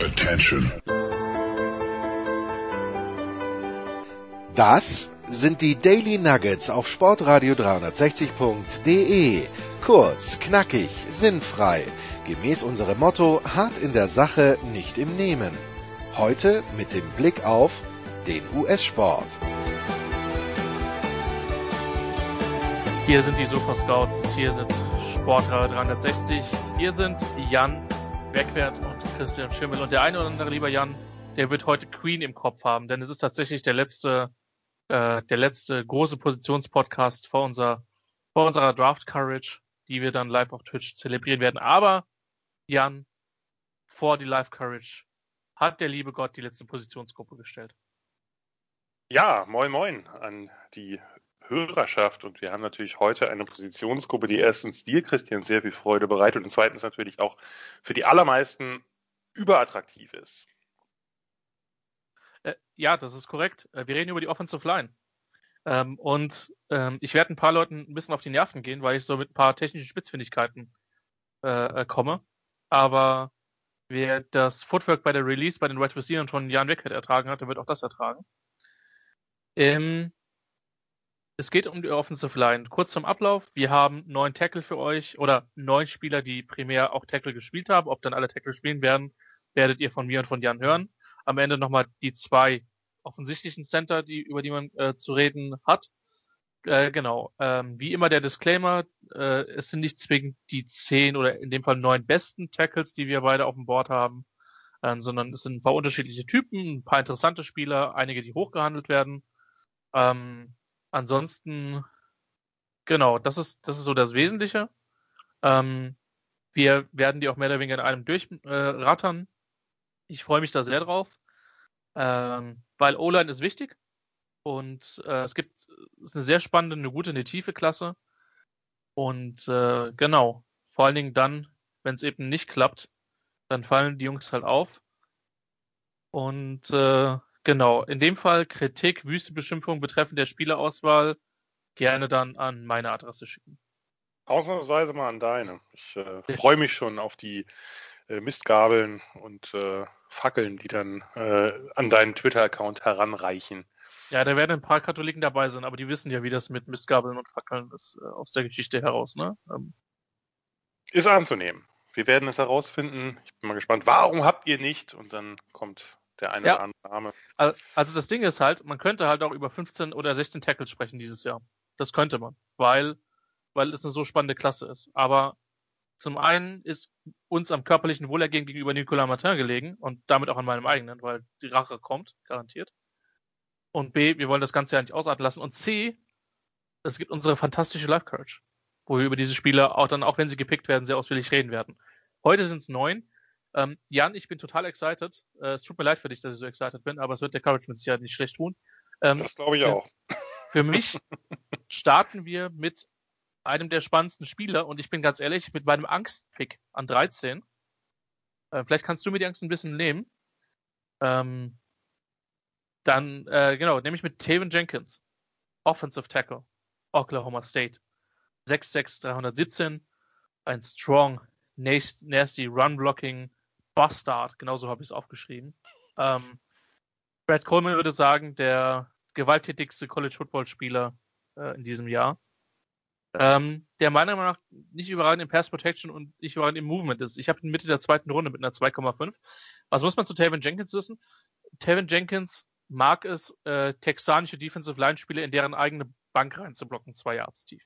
Attention. Das sind die Daily Nuggets auf Sportradio 360.de. Kurz, knackig, sinnfrei. Gemäß unserem Motto: hart in der Sache, nicht im Nehmen. Heute mit dem Blick auf den US-Sport. Hier sind die Sofa Scouts, hier sind Sportradio 360, hier sind Jan Bergwert und Christian Schimmel. Und der eine oder andere, lieber Jan, der wird heute Queen im Kopf haben, denn es ist tatsächlich der letzte, äh, der letzte große Positionspodcast vor unserer, vor unserer Draft Courage, die wir dann live auf Twitch zelebrieren werden. Aber, Jan, vor die Live Courage hat der liebe Gott die letzte Positionsgruppe gestellt. Ja, moin moin an die Hörerschaft und wir haben natürlich heute eine Positionsgruppe, die erstens dir, Christian, sehr viel Freude bereitet und zweitens natürlich auch für die allermeisten überattraktiv ist. Äh, ja, das ist korrekt. Äh, wir reden über die Offensive Line. Ähm, und ähm, ich werde ein paar Leuten ein bisschen auf die Nerven gehen, weil ich so mit ein paar technischen Spitzfindigkeiten äh, äh komme. Aber wer das Footwork bei der Release bei den Red Receivers von Jan Weckert ertragen hat, der wird auch das ertragen. Ähm, es geht um die Offensive Line. Kurz zum Ablauf. Wir haben neun Tackle für euch oder neun Spieler, die primär auch Tackle gespielt haben. Ob dann alle Tackle spielen werden, werdet ihr von mir und von Jan hören. Am Ende nochmal die zwei offensichtlichen Center, die, über die man äh, zu reden hat. Äh, genau. Ähm, wie immer der Disclaimer, äh, es sind nicht zwingend die zehn oder in dem Fall neun besten Tackles, die wir beide auf dem Board haben, ähm, sondern es sind ein paar unterschiedliche Typen, ein paar interessante Spieler, einige, die hochgehandelt werden. Ähm, ansonsten, genau, das ist, das ist so das Wesentliche. Ähm, wir werden die auch mehr oder weniger in einem durchrattern. Äh, ich freue mich da sehr drauf, ähm, weil O-Line ist wichtig und äh, es gibt es ist eine sehr spannende, eine gute, eine tiefe Klasse. Und äh, genau, vor allen Dingen dann, wenn es eben nicht klappt, dann fallen die Jungs halt auf. Und äh, Genau, in dem Fall Kritik, wüste Beschimpfung betreffend der Spielerauswahl gerne dann an meine Adresse schicken. Ausnahmsweise mal an deine. Ich äh, freue mich schon auf die äh, Mistgabeln und äh, Fackeln, die dann äh, an deinen Twitter-Account heranreichen. Ja, da werden ein paar Katholiken dabei sein, aber die wissen ja, wie das mit Mistgabeln und Fackeln ist äh, aus der Geschichte heraus. Ne? Ähm. Ist anzunehmen. Wir werden es herausfinden. Ich bin mal gespannt. Warum habt ihr nicht? Und dann kommt der eine ja. oder andere Name. Also das Ding ist halt, man könnte halt auch über 15 oder 16 Tackles sprechen dieses Jahr. Das könnte man, weil, weil es eine so spannende Klasse ist. Aber zum einen ist uns am körperlichen Wohlergehen gegenüber Nicolas Martin gelegen und damit auch an meinem eigenen, weil die Rache kommt, garantiert. Und B, wir wollen das Ganze ja nicht ausarten lassen. Und C, es gibt unsere fantastische Life Courage, wo wir über diese Spieler auch dann, auch wenn sie gepickt werden, sehr ausführlich reden werden. Heute sind es neun. Ähm, Jan, ich bin total excited. Äh, es tut mir leid für dich, dass ich so excited bin, aber es wird der Courage mit Sicherheit nicht schlecht tun. Ähm, das glaube ich auch. Für mich starten wir mit einem der spannendsten Spieler und ich bin ganz ehrlich, mit meinem Angstpick an 13. Äh, vielleicht kannst du mir die Angst ein bisschen nehmen. Ähm, dann, äh, genau, nämlich mit Taven Jenkins. Offensive Tackle. Oklahoma State. 6'6, 317. Ein strong, nasty Run Blocking Bastard, genauso habe ich es aufgeschrieben. Ähm, Brad Coleman würde sagen, der gewalttätigste College Football Spieler äh, in diesem Jahr. Ähm, der meiner Meinung nach nicht überragend in Pass Protection und nicht überragend im Movement ist. Ich habe ihn Mitte der zweiten Runde mit einer 2,5. Was muss man zu Tavon Jenkins wissen? Tavon Jenkins mag es, äh, texanische Defensive Line Spiele in deren eigene Bank reinzublocken, zwei Yards tief.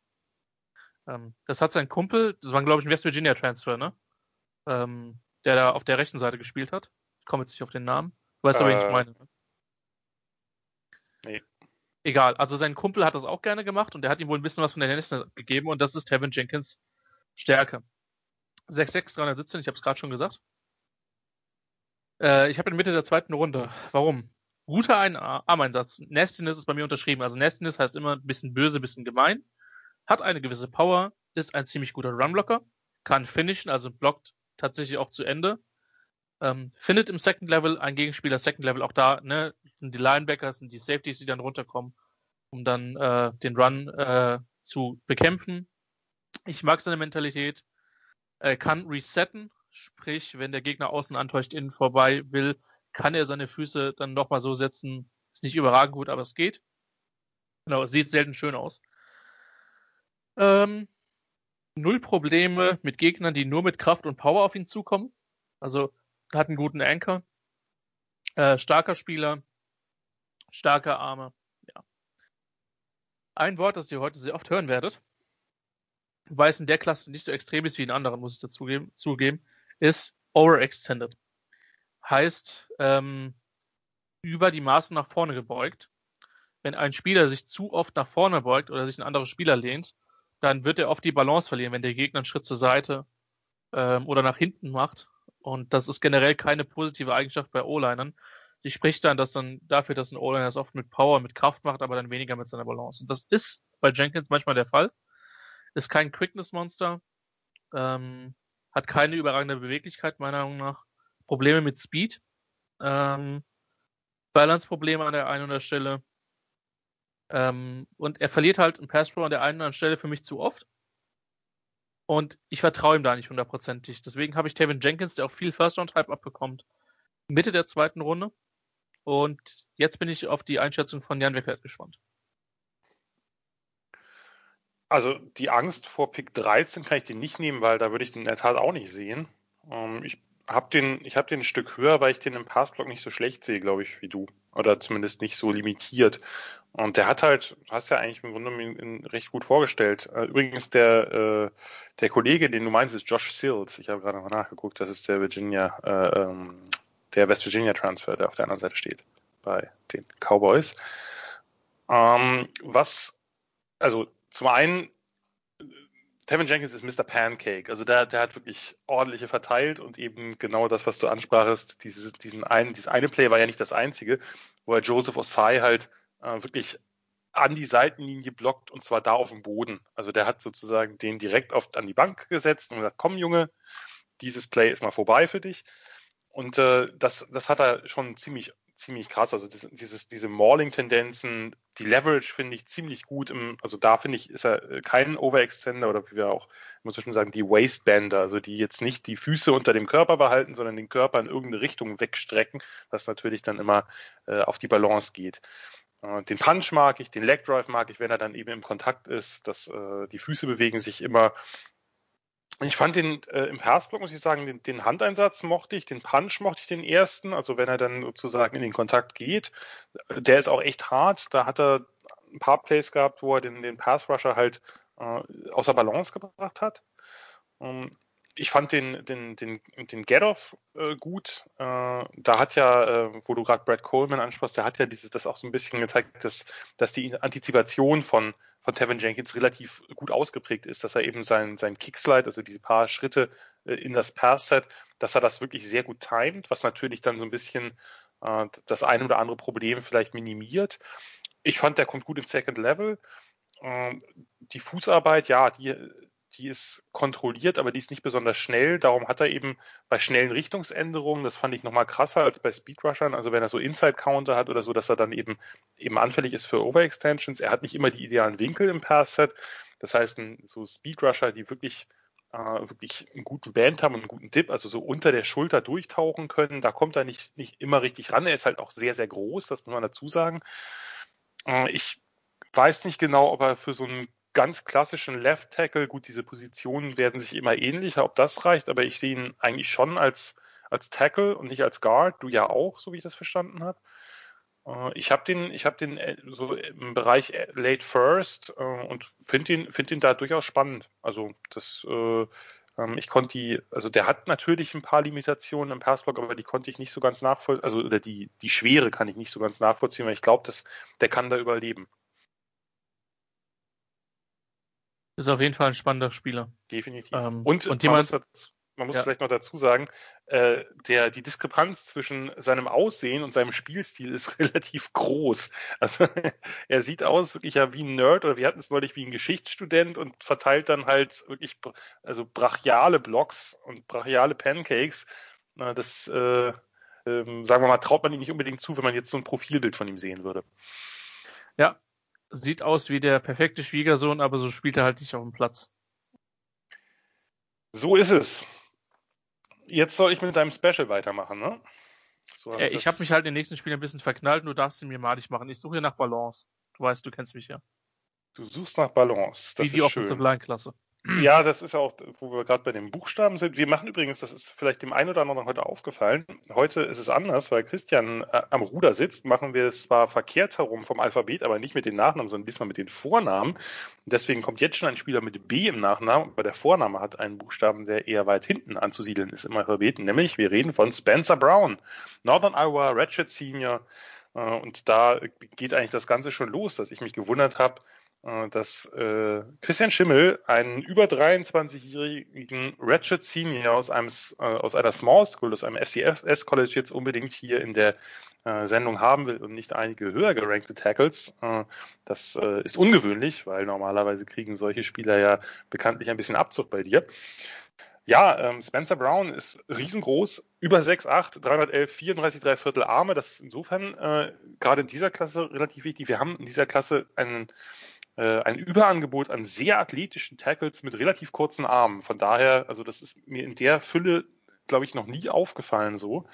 Ähm, das hat sein Kumpel, das war glaube ich ein West Virginia Transfer, ne? Ähm, der da auf der rechten Seite gespielt hat. Ich komme jetzt nicht auf den Namen. Du weißt äh, aber, wen ich meine. Ne? Nee. Egal, also sein Kumpel hat das auch gerne gemacht und der hat ihm wohl ein bisschen was von der Nächste gegeben und das ist Tevin Jenkins Stärke. 6'6, 317, ich habe es gerade schon gesagt. Äh, ich habe in Mitte der zweiten Runde. Warum? Guter Ein Armeinsatz. Nastiness ist bei mir unterschrieben. Also Nastiness heißt immer ein bisschen böse, ein bisschen gemein. Hat eine gewisse Power, ist ein ziemlich guter Runblocker, kann finishen, also blockt tatsächlich auch zu Ende. Ähm, findet im Second Level ein Gegenspieler Second Level auch da, ne, sind die Linebackers, sind die Safeties, die dann runterkommen, um dann äh, den Run äh, zu bekämpfen. Ich mag seine Mentalität, äh, kann resetten, Sprich, wenn der Gegner außen antäuscht, innen vorbei will, kann er seine Füße dann nochmal so setzen. Ist nicht überragend gut, aber es geht. Genau, es sieht selten schön aus. Ähm, null Probleme mit Gegnern, die nur mit Kraft und Power auf ihn zukommen. Also hat einen guten Anchor. Äh, starker Spieler, starke Arme. Ja. Ein Wort, das ihr heute sehr oft hören werdet, weil es in der Klasse nicht so extrem ist wie in anderen, muss ich dazugeben, zugeben, ist overextended. Heißt, ähm, über die Maßen nach vorne gebeugt. Wenn ein Spieler sich zu oft nach vorne beugt oder sich ein anderer Spieler lehnt, dann wird er oft die Balance verlieren, wenn der Gegner einen Schritt zur Seite ähm, oder nach hinten macht. Und das ist generell keine positive Eigenschaft bei O-Linern. Sie spricht dann, dass dann dafür, dass ein O-Liner es oft mit Power, mit Kraft macht, aber dann weniger mit seiner Balance. Und das ist bei Jenkins manchmal der Fall. Ist kein Quickness-Monster, ähm, hat keine überragende Beweglichkeit, meiner Meinung nach. Probleme mit Speed, ähm, Balance-Probleme an der einen oder anderen Stelle. Ähm, und er verliert halt im Pass Pro an der einen oder anderen Stelle für mich zu oft. Und ich vertraue ihm da nicht hundertprozentig. Deswegen habe ich Tevin Jenkins, der auch viel First-Round-Hype abbekommt, Mitte der zweiten Runde. Und jetzt bin ich auf die Einschätzung von Jan Weckert gespannt. Also die Angst vor Pick 13 kann ich den nicht nehmen, weil da würde ich den in der Tat auch nicht sehen. Ähm, ich habe den, ich habe den ein Stück höher, weil ich den im Passblock nicht so schlecht sehe, glaube ich, wie du. Oder zumindest nicht so limitiert. Und der hat halt, hast ja eigentlich im Grunde ihn recht gut vorgestellt. Äh, übrigens, der, äh, der Kollege, den du meinst, ist Josh Sills. Ich habe gerade mal nachgeguckt, das ist der Virginia, äh, ähm, der West Virginia Transfer, der auf der anderen Seite steht, bei den Cowboys. Ähm, was, also zum einen Tevin Jenkins ist Mr. Pancake. Also der, der hat wirklich ordentliche verteilt und eben genau das, was du ansprachest, diese, diesen einen, dieses eine Play war ja nicht das einzige, wo er Joseph Osai halt äh, wirklich an die Seitenlinie blockt und zwar da auf dem Boden. Also der hat sozusagen den direkt auf, an die Bank gesetzt und gesagt, komm Junge, dieses Play ist mal vorbei für dich. Und äh, das, das hat er schon ziemlich ziemlich krass. Also dieses, diese Mauling-Tendenzen, die Leverage finde ich ziemlich gut. Im, also da finde ich, ist er äh, kein Overextender oder wie wir auch immer so schön sagen, die Waistbander, also die jetzt nicht die Füße unter dem Körper behalten, sondern den Körper in irgendeine Richtung wegstrecken, was natürlich dann immer äh, auf die Balance geht. Äh, den Punch mag ich, den Leg Drive mag ich, wenn er dann eben im Kontakt ist, dass äh, die Füße bewegen sich immer ich fand den äh, im Passblock, muss ich sagen, den, den, Handeinsatz mochte ich, den Punch mochte ich den ersten, also wenn er dann sozusagen in den Kontakt geht. Der ist auch echt hart. Da hat er ein paar Plays gehabt, wo er den, den Pass-Rusher halt äh, außer Balance gebracht hat. Ähm, ich fand den, den, den, den Get-Off äh, gut. Äh, da hat ja, äh, wo du gerade Brad Coleman ansprachst, der hat ja dieses, das auch so ein bisschen gezeigt, dass, dass die Antizipation von von Tevin Jenkins relativ gut ausgeprägt ist, dass er eben sein, sein Kickslide, also diese paar Schritte äh, in das Pass-Set, dass er das wirklich sehr gut timet, was natürlich dann so ein bisschen äh, das eine oder andere Problem vielleicht minimiert. Ich fand, der kommt gut ins Second Level. Ähm, die Fußarbeit, ja, die die ist kontrolliert, aber die ist nicht besonders schnell. Darum hat er eben bei schnellen Richtungsänderungen, das fand ich nochmal krasser als bei Speedrushern, also wenn er so Inside-Counter hat oder so, dass er dann eben, eben anfällig ist für Overextensions. Er hat nicht immer die idealen Winkel im Pass-Set. Das heißt, so Speedrusher, die wirklich äh, wirklich einen guten Band haben und einen guten Dip, also so unter der Schulter durchtauchen können. Da kommt er nicht, nicht immer richtig ran. Er ist halt auch sehr, sehr groß, das muss man dazu sagen. Äh, ich weiß nicht genau, ob er für so einen ganz klassischen Left Tackle, gut, diese Positionen werden sich immer ähnlicher, ob das reicht, aber ich sehe ihn eigentlich schon als, als Tackle und nicht als Guard. Du ja auch, so wie ich das verstanden habe. Äh, ich habe den, ich habe den äh, so im Bereich äh, Late First und finde ihn, finde ihn da durchaus spannend. Also das, ähm, ich konnte die, also der hat natürlich ein paar Limitationen im Passblock, aber die konnte ich nicht so ganz nachvollziehen, also oder die, die Schwere kann ich nicht so ganz nachvollziehen, weil ich glaube, dass der kann da überleben. Ist auf jeden Fall ein spannender Spieler. Definitiv. Ähm, und, und man, muss, man muss ja. vielleicht noch dazu sagen, äh, der, die Diskrepanz zwischen seinem Aussehen und seinem Spielstil ist relativ groß. Also er sieht aus wirklich ja wie ein Nerd oder wir hatten es neulich wie ein Geschichtsstudent und verteilt dann halt wirklich also brachiale Blocks und brachiale Pancakes. Na, das äh, ähm, sagen wir mal, traut man ihm nicht unbedingt zu, wenn man jetzt so ein Profilbild von ihm sehen würde. Ja, sieht aus wie der perfekte Schwiegersohn, aber so spielt er halt nicht auf dem Platz. So ist es. Jetzt soll ich mit deinem Special weitermachen, ne? So äh, ich habe mich halt in den nächsten Spielen ein bisschen verknallt, du darfst ihn mir madig machen. Ich suche hier nach Balance. Du weißt, du kennst mich ja. Du suchst nach Balance. Das Wie die Offensive Line Klasse. Ja, das ist auch, wo wir gerade bei den Buchstaben sind. Wir machen übrigens, das ist vielleicht dem einen oder anderen heute aufgefallen. Heute ist es anders, weil Christian äh, am Ruder sitzt, machen wir es zwar verkehrt herum vom Alphabet, aber nicht mit den Nachnamen, sondern diesmal mit den Vornamen. Deswegen kommt jetzt schon ein Spieler mit B im Nachnamen, aber der Vorname hat einen Buchstaben, der eher weit hinten anzusiedeln ist im Alphabet. Nämlich, wir reden von Spencer Brown, Northern Iowa Ratchet Senior. Äh, und da geht eigentlich das Ganze schon los, dass ich mich gewundert habe, dass äh, Christian Schimmel einen über 23-jährigen Ratchet Senior aus einem äh, aus einer Small School, aus einem FCS College jetzt unbedingt hier in der äh, Sendung haben will und nicht einige höher gerankte Tackles. Äh, das äh, ist ungewöhnlich, weil normalerweise kriegen solche Spieler ja bekanntlich ein bisschen Abzug bei dir. Ja, ähm, Spencer Brown ist riesengroß, über 6'8, 311, 34, drei Viertel Arme. Das ist insofern äh, gerade in dieser Klasse relativ wichtig. Wir haben in dieser Klasse einen äh, ein Überangebot an sehr athletischen Tackles mit relativ kurzen Armen. Von daher, also das ist mir in der Fülle, glaube ich, noch nie aufgefallen so.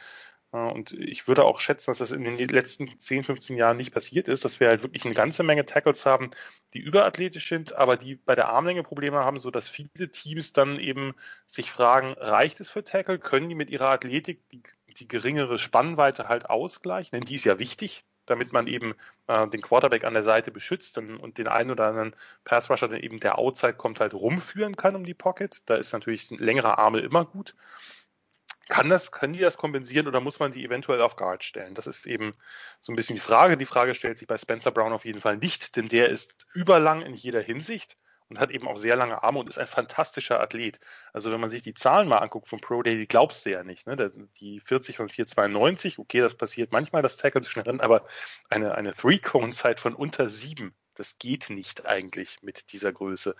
Äh, und ich würde auch schätzen, dass das in den letzten 10, 15 Jahren nicht passiert ist, dass wir halt wirklich eine ganze Menge Tackles haben, die überathletisch sind, aber die bei der Armlänge Probleme haben, so dass viele Teams dann eben sich fragen, reicht es für Tackle? Können die mit ihrer Athletik die, die geringere Spannweite halt ausgleichen? Denn die ist ja wichtig damit man eben äh, den Quarterback an der Seite beschützt und, und den einen oder anderen Pass-Rusher, der eben der Outside kommt, halt rumführen kann um die Pocket. Da ist natürlich ein längerer Arme immer gut. Kann das, können die das kompensieren oder muss man die eventuell auf Guard stellen? Das ist eben so ein bisschen die Frage. Die Frage stellt sich bei Spencer Brown auf jeden Fall nicht, denn der ist überlang in jeder Hinsicht und hat eben auch sehr lange Arme und ist ein fantastischer Athlet. Also wenn man sich die Zahlen mal anguckt vom Pro Day, die glaubst du ja nicht. Ne? Die 40 von 4,92, okay, das passiert manchmal, das Tackle zwischen rennen, aber eine, eine Three-Cone-Zeit von unter sieben, das geht nicht eigentlich mit dieser Größe.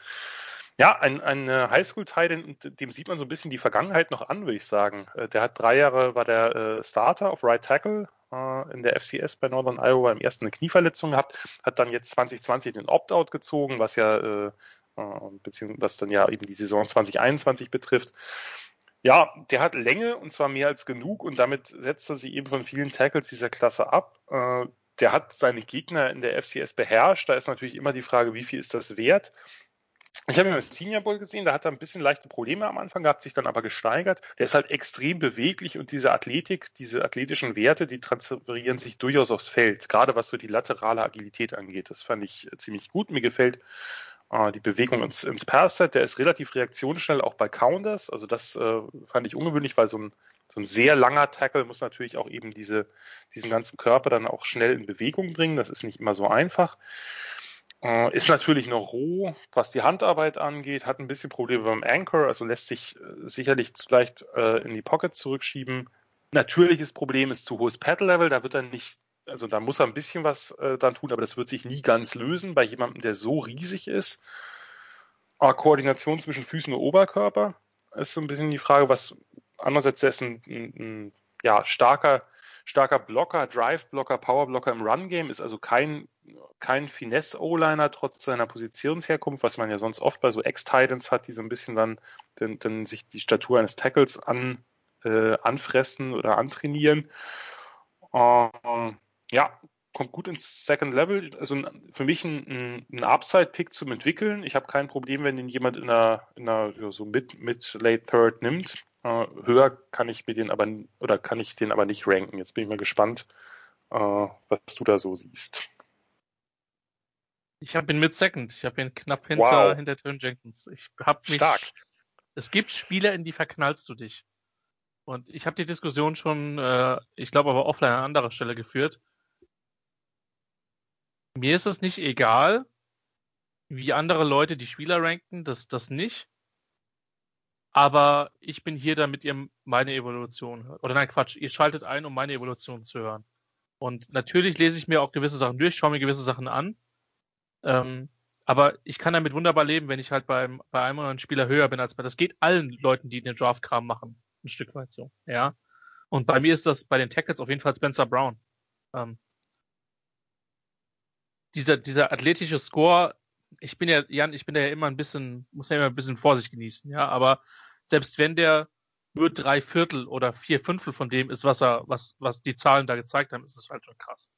Ja, ein, ein Highschool-Teil, dem sieht man so ein bisschen die Vergangenheit noch an, würde ich sagen. Äh, der hat drei Jahre, war der äh, Starter auf Right Tackle äh, in der FCS bei Northern Iowa im ersten eine Knieverletzung gehabt, hat dann jetzt 2020 den Opt-out gezogen, was ja äh, beziehungsweise was dann ja eben die Saison 2021 betrifft. Ja, der hat Länge und zwar mehr als genug und damit setzt er sich eben von vielen Tackles dieser Klasse ab. Äh, der hat seine Gegner in der FCS beherrscht. Da ist natürlich immer die Frage, wie viel ist das wert? Ich habe ihn im Senior Bowl gesehen, da hat er ein bisschen leichte Probleme am Anfang gehabt, sich dann aber gesteigert. Der ist halt extrem beweglich und diese Athletik, diese athletischen Werte, die transferieren sich durchaus aufs Feld, gerade was so die laterale Agilität angeht. Das fand ich ziemlich gut. Mir gefällt äh, die Bewegung ins, ins Pass-Set, der ist relativ reaktionsschnell, auch bei Counters. Also das äh, fand ich ungewöhnlich, weil so ein, so ein sehr langer Tackle muss natürlich auch eben diese, diesen ganzen Körper dann auch schnell in Bewegung bringen. Das ist nicht immer so einfach. Äh, ist natürlich noch roh, was die Handarbeit angeht, hat ein bisschen Probleme beim Anchor, also lässt sich äh, sicherlich leicht äh, in die Pocket zurückschieben. Natürliches Problem ist zu hohes Pad-Level, da wird er nicht also da muss er ein bisschen was äh, dann tun, aber das wird sich nie ganz lösen bei jemandem, der so riesig ist. Aber Koordination zwischen Füßen und Oberkörper ist so ein bisschen die Frage, was andererseits ist ein, ein, ein ja, starker, starker Blocker, Drive-Blocker, Power-Blocker im Run-Game, ist also kein, kein Finesse-O-Liner trotz seiner Positionsherkunft, was man ja sonst oft bei so Ex-Titans hat, die so ein bisschen dann, dann, dann sich die Statur eines Tackles an, äh, anfressen oder antrainieren. Ähm, ja, kommt gut ins Second Level. Also für mich ein, ein Upside-Pick zum Entwickeln. Ich habe kein Problem, wenn ihn jemand in einer, in einer so mit, mit Late Third nimmt. Äh, höher kann ich mir den aber oder kann ich den aber nicht ranken. Jetzt bin ich mal gespannt, äh, was du da so siehst. Ich habe ihn mit Second. Ich habe ihn knapp hinter, wow. hinter Turn Jenkins. Ich habe mich. Stark. Es gibt Spieler, in die verknallst du dich. Und ich habe die Diskussion schon, äh, ich glaube aber offline an anderer Stelle geführt mir ist es nicht egal, wie andere Leute die Spieler ranken, das, das nicht. Aber ich bin hier, damit ihr meine Evolution hört. Oder nein, Quatsch, ihr schaltet ein, um meine Evolution zu hören. Und natürlich lese ich mir auch gewisse Sachen durch, schaue mir gewisse Sachen an. Ähm, aber ich kann damit wunderbar leben, wenn ich halt beim, bei einem oder anderen Spieler höher bin als bei. Das geht allen Leuten, die den Draft-Kram machen, ein Stück weit so. Ja. Und bei mir ist das bei den Tackles auf jeden Fall Spencer Brown. Ähm, dieser, dieser athletische Score, ich bin ja, Jan, ich bin ja immer ein bisschen, muss ja immer ein bisschen Vorsicht genießen, ja, aber selbst wenn der nur drei Viertel oder vier Fünftel von dem ist, was er, was, was die Zahlen da gezeigt haben, ist es halt schon krass.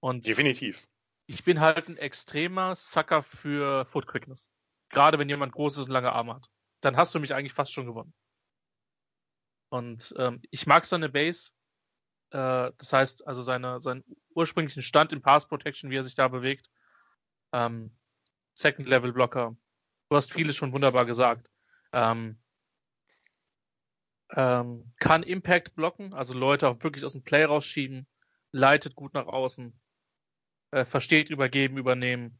Und Definitiv. ich bin halt ein extremer Sucker für Foot Quickness. Gerade wenn jemand großes und lange Arme hat. Dann hast du mich eigentlich fast schon gewonnen. Und ähm, ich mag seine Base. Äh, das heißt, also seine, seinen ursprünglichen Stand im Pass Protection, wie er sich da bewegt. Ähm, Second Level Blocker. Du hast vieles schon wunderbar gesagt. Ähm, ähm, kann Impact blocken, also Leute auch wirklich aus dem Play rausschieben, leitet gut nach außen, äh, versteht übergeben, übernehmen.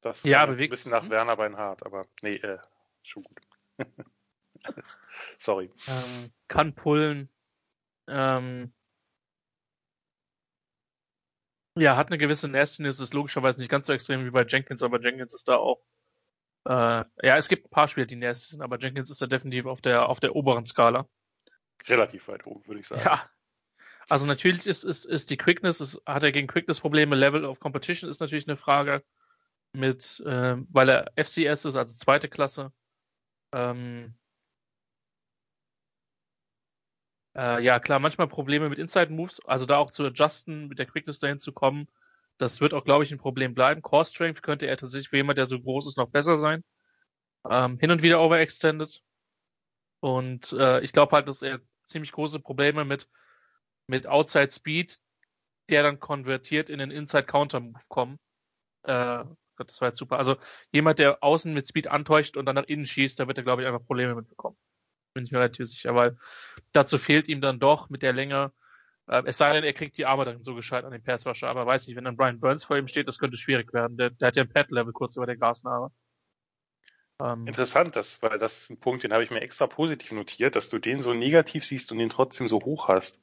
Das Ja, bewegt- ein bisschen nach hm? Werner Beinhardt, aber nee, äh, schon gut. Sorry. ähm, kann pullen, ähm, ja, hat eine gewisse Nastiness, ist logischerweise nicht ganz so extrem wie bei Jenkins, aber Jenkins ist da auch, äh, ja, es gibt ein paar Spieler, die nasty sind, aber Jenkins ist da definitiv auf der, auf der oberen Skala. Relativ weit oben, würde ich sagen. Ja. Also natürlich ist, ist, ist die Quickness, ist, hat er gegen Quickness Probleme, Level of Competition ist natürlich eine Frage mit, ähm, weil er FCS ist, also zweite Klasse. Ähm, äh, ja, klar, manchmal Probleme mit Inside Moves, also da auch zu adjusten, mit der Quickness dahin zu kommen. Das wird auch, glaube ich, ein Problem bleiben. Core Strength könnte er tatsächlich für jemand, der so groß ist, noch besser sein. Ähm, hin und wieder overextended. Und äh, ich glaube halt, dass er ziemlich große Probleme mit, mit Outside Speed, der dann konvertiert in den Inside Counter Move kommen. Äh, das war jetzt super. Also jemand, der außen mit Speed antäuscht und dann nach innen schießt, da wird er, glaube ich, einfach Probleme mitbekommen. Bin ich mir relativ sicher, weil dazu fehlt ihm dann doch mit der Länge, äh, es sei denn, er kriegt die Arme dann so gescheit an den Passwasher, aber weiß nicht, wenn dann Brian Burns vor ihm steht, das könnte schwierig werden. Der, der hat ja ein Pad-Level kurz über der Gasnarbe. Ähm, Interessant, das, weil das ist ein Punkt, den habe ich mir extra positiv notiert, dass du den so negativ siehst und den trotzdem so hoch hast.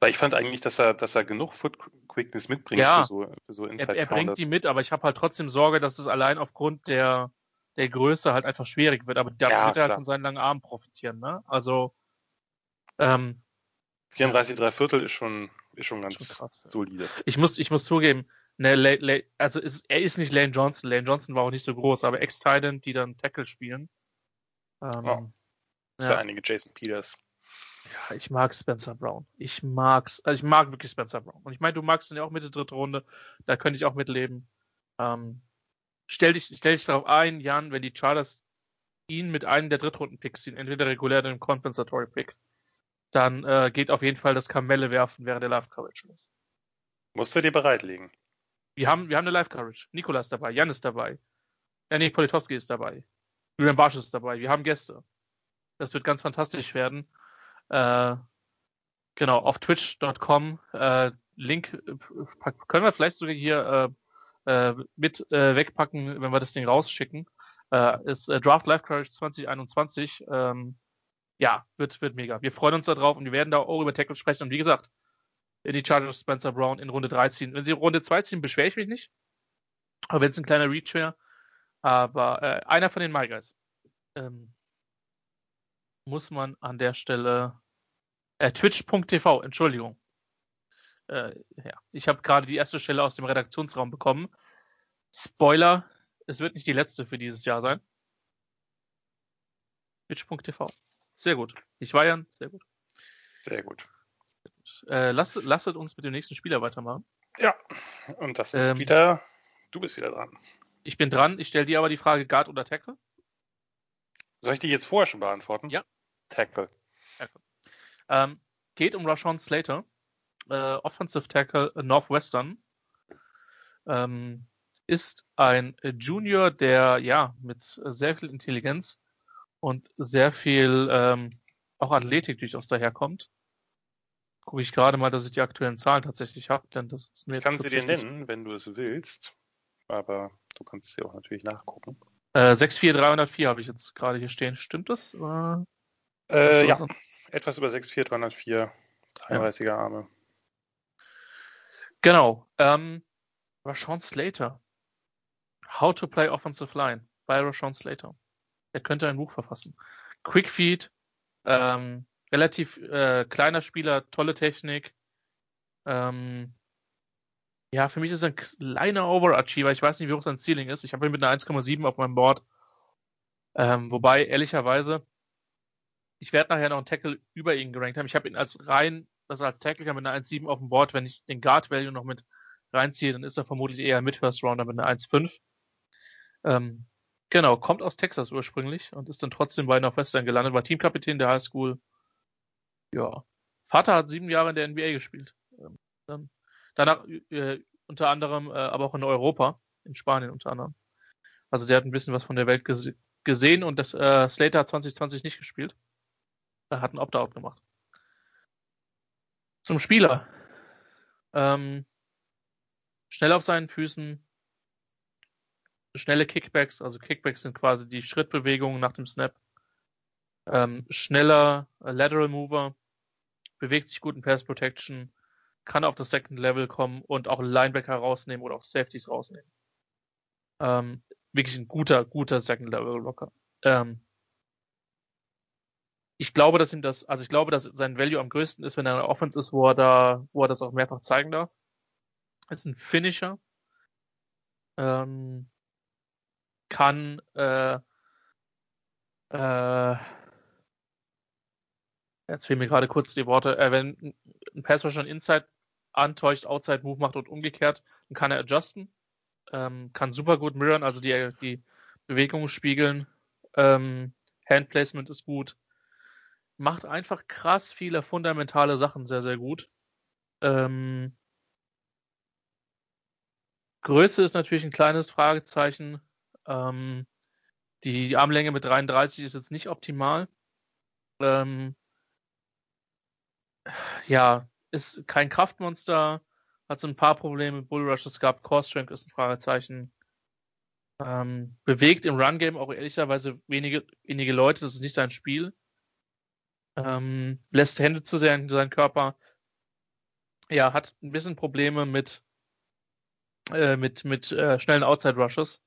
Weil ich fand eigentlich, dass er, dass er genug Foot Quickness mitbringt Ja. für so, für so er, Inside er bringt Counters. die mit, aber ich habe halt trotzdem Sorge, dass es allein aufgrund der, der Größe halt einfach schwierig wird. Aber da Ja, wird er halt von seinen langen Armen profitieren, ne? Also, ähm, 34 3 Viertel ist schon, ist schon ganz schon krass. solide. Ich muss, ich muss zugeben, ne, Le, Le, also ist, er ist nicht Lane Johnson. Lane Johnson war auch nicht so groß, aber Ex-Titan, die dann Tackle spielen. Ähm, Ja. Für einige Jason Peters. ja, ich mag Spencer Brown. Ich mag's, also ich mag wirklich Spencer Brown. Und ich meine, du magst ihn ja auch Mitte dritte Runde. Da könnte ich auch mitleben. Ähm, stell dich, stell dich darauf ein, Jan, wenn die Chargers ihn mit einem der Drittrunden-Picks ziehen, entweder regulär oder im Compensatory Pick, dann äh, geht auf jeden Fall das Kamelle werfen, während der Live Coverage ist. Musst du dir bereitlegen. Wir haben, wir haben eine Live Coverage. Nikola ist dabei, Jan ist dabei. Ja, nee, Politowski ist dabei. Julian Barsch ist dabei. Wir haben Gäste. Das wird ganz fantastisch werden. Äh, genau, auf twitch.com. Äh, Link äh, können wir vielleicht sogar hier äh, mit äh, wegpacken, wenn wir das Ding rausschicken. Äh, ist äh, Draft Live Coverage 2021. Ähm, ja, wird, wird mega. Wir freuen uns da drauf und wir werden da auch über Tackle sprechen. Und wie gesagt, in die Chargers Spencer Brown in Runde 3 ziehen. Wenn sie Runde 2 ziehen, beschwere ich mich nicht. Aber wenn es ein kleiner Reach wäre. Aber äh, einer von den My Guys. Ähm, muss man an der Stelle äh, twitch.tv, Entschuldigung. Äh, ja, ich habe gerade die erste Stelle aus dem Redaktionsraum bekommen. Spoiler, es wird nicht die letzte für dieses Jahr sein. Twitch.tv. Sehr gut. Ich war Jan, sehr gut. Sehr gut. Äh, lasst, lasst uns mit dem nächsten Spieler weitermachen. Ja, und das ist Ähm, wieder, du bist wieder dran. Ich bin dran, ich stelle dir aber die Frage Guard oder Tackle. Soll ich die jetzt vorher schon beantworten? Ja. Tackle. Ähm, geht um Rashawn Slater, äh, Offensive Tackle Northwestern. Ähm, ist ein Junior, der ja mit sehr viel Intelligenz und sehr viel ähm, auch Athletik durchaus daherkommt. Gucke ich gerade mal, dass ich die aktuellen Zahlen tatsächlich habe, denn das ist mir Ich kann sie dir nennen, wenn du es willst. Aber du kannst sie auch natürlich nachgucken. Äh, 64304 habe ich jetzt gerade hier stehen. Stimmt das? Äh, Äh, ja, etwas über 6'4, 304, 33er Arme. Genau. Ähm, Rashawn Slater. How to play offensive line bei Rashawn Slater. Er könnte ein Buch verfassen. Quick Feed, ähm, relativ äh, kleiner Spieler, tolle Technik. Ähm, ja, für mich ist er ein kleiner Overachiever. Ich weiß nicht, wie hoch sein Ceiling ist. Ich habe ihn mit einer 1,7 auf meinem Board. Ähm, wobei, ehrlicherweise, ich werde nachher noch einen Tackle über ihn gerankt haben. Ich habe ihn als rein, also als Tackle mit einer 1,7 auf dem Board. Wenn ich den Guard Value noch mit reinziehe, dann ist er vermutlich eher mit First Rounder mit einer 1,5. Ähm, genau, kommt aus Texas ursprünglich und ist dann trotzdem bei Northwestern gelandet, war Teamkapitän der High School. Ja. Vater hat sieben Jahre in der NBA gespielt. Ähm, danach äh, unter anderem, äh, aber auch in Europa, in Spanien unter anderem. Also der hat ein bisschen was von der Welt gese gesehen und das äh, Slater hat 2020 nicht gespielt. Er hat einen Opt-out gemacht. Zum Spieler. Ähm, schnell auf seinen Füßen, schnelle Kickbacks, also Kickbacks sind quasi die Schrittbewegungen nach dem Snap. Ähm, schneller äh, Lateral Mover, bewegt sich gut in Pass Protection, kann auf das Second Level kommen und auch Linebacker rausnehmen oder auch Safeties rausnehmen. Ähm, wirklich ein guter, guter Second Level Locker. Ähm, ich glaube, dass ihm das, also ich glaube, dass sein Value am größten ist, wenn er eine Offense ist, wo er da, wo er das auch mehrfach zeigen darf. Ist ein Finisher. Ähm, kann äh, äh, jetzt fehlen mir gerade kurz die Worte, äh, wenn ein Pass schon Inside antäuscht, Outside Move macht und umgekehrt, dann kann er adjusten, ähm, kann super gut mirrorn, also die, die Bewegungen spiegeln, ähm, Hand Placement ist gut, macht einfach krass viele fundamentale Sachen sehr, sehr gut. Ähm, Größe ist natürlich ein kleines Fragezeichen. Ähm, die Armlänge mit 33 ist jetzt nicht optimal. Ähm, ja, ist kein Kraftmonster, hat so ein paar Probleme mit Bullrushes gehabt. Core Strength ist ein Fragezeichen. Ähm, bewegt im Run Game auch ehrlicherweise wenige, wenige Leute, das ist nicht sein Spiel. Ähm, lässt Hände zu sehr in seinen Körper. Ja, hat ein bisschen Probleme mit, äh, mit, mit äh, schnellen Outside Rushes.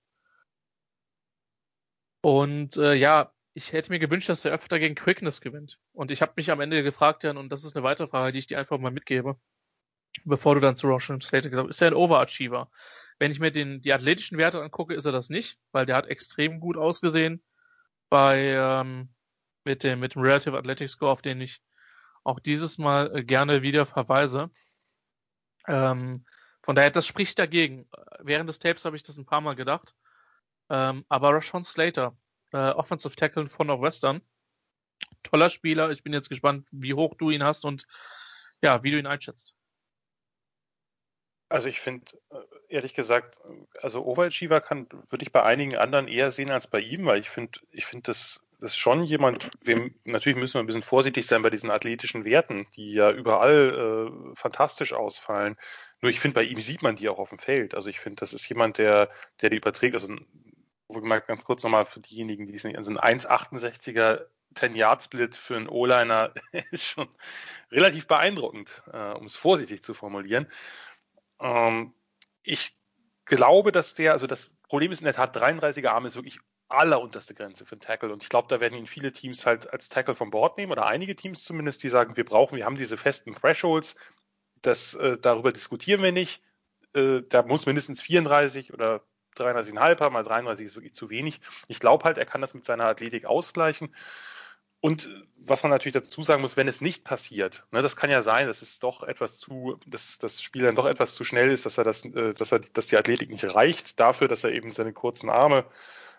Und äh, ja, ich hätte mir gewünscht, dass er öfter gegen Quickness gewinnt. Und ich habe mich am Ende gefragt, Jan, und das ist eine weitere Frage, die ich dir einfach mal mitgebe, bevor du dann zu Roshan Slater gesagt hast, ist er ein Overachiever? Wenn ich mir den, die athletischen Werte angucke, ist er das nicht, weil der hat extrem gut ausgesehen bei ähm, mit dem, mit dem Relative Athletic Score, auf den ich auch dieses Mal äh, gerne wieder verweise. Ähm, von daher, das spricht dagegen. Während des Tapes habe ich das ein paar Mal gedacht. Ähm, aber Rashawn Slater, äh, Offensive Tackle von Northwestern. Toller Spieler. Ich bin jetzt gespannt, wie hoch du ihn hast und ja, wie du ihn einschätzt. Also ich finde, äh, ehrlich gesagt, also Overachiever kann, würde ich bei einigen anderen eher sehen als bei ihm, weil ich finde, ich finde das, das ist schon jemand, wem, natürlich müssen wir ein bisschen vorsichtig sein bei diesen athletischen Werten, die ja überall äh, fantastisch ausfallen. Nur ich finde, bei ihm sieht man die auch auf dem Feld. Also ich finde, das ist jemand, der, der die überträgt. Also wohlgemerkt ganz kurz nochmal für diejenigen, die es nicht, also ein 1,68er 10-Yard-Split für einen O-Liner ist schon relativ beeindruckend, äh, um es vorsichtig zu formulieren. Ähm, ich glaube, dass der, also das Problem ist in der Tat, 33er Arm ist wirklich allerunterste Grenze für einen Tackle. Und ich glaube, da werden ihn viele Teams halt als Tackle vom Board nehmen oder einige Teams zumindest, die sagen, wir brauchen, wir haben diese festen Thresholds, das, äh, darüber diskutieren wir nicht. Äh, da muss mindestens 34 oder 33,5 haben, mal 33 ist wirklich zu wenig. Ich glaube halt, er kann das mit seiner Athletik ausgleichen. Und was man natürlich dazu sagen muss, wenn es nicht passiert, ne, das kann ja sein, dass es doch etwas zu, dass das Spiel dann doch etwas zu schnell ist, dass er das, äh, dass er, dass die Athletik nicht reicht dafür, dass er eben seine kurzen Arme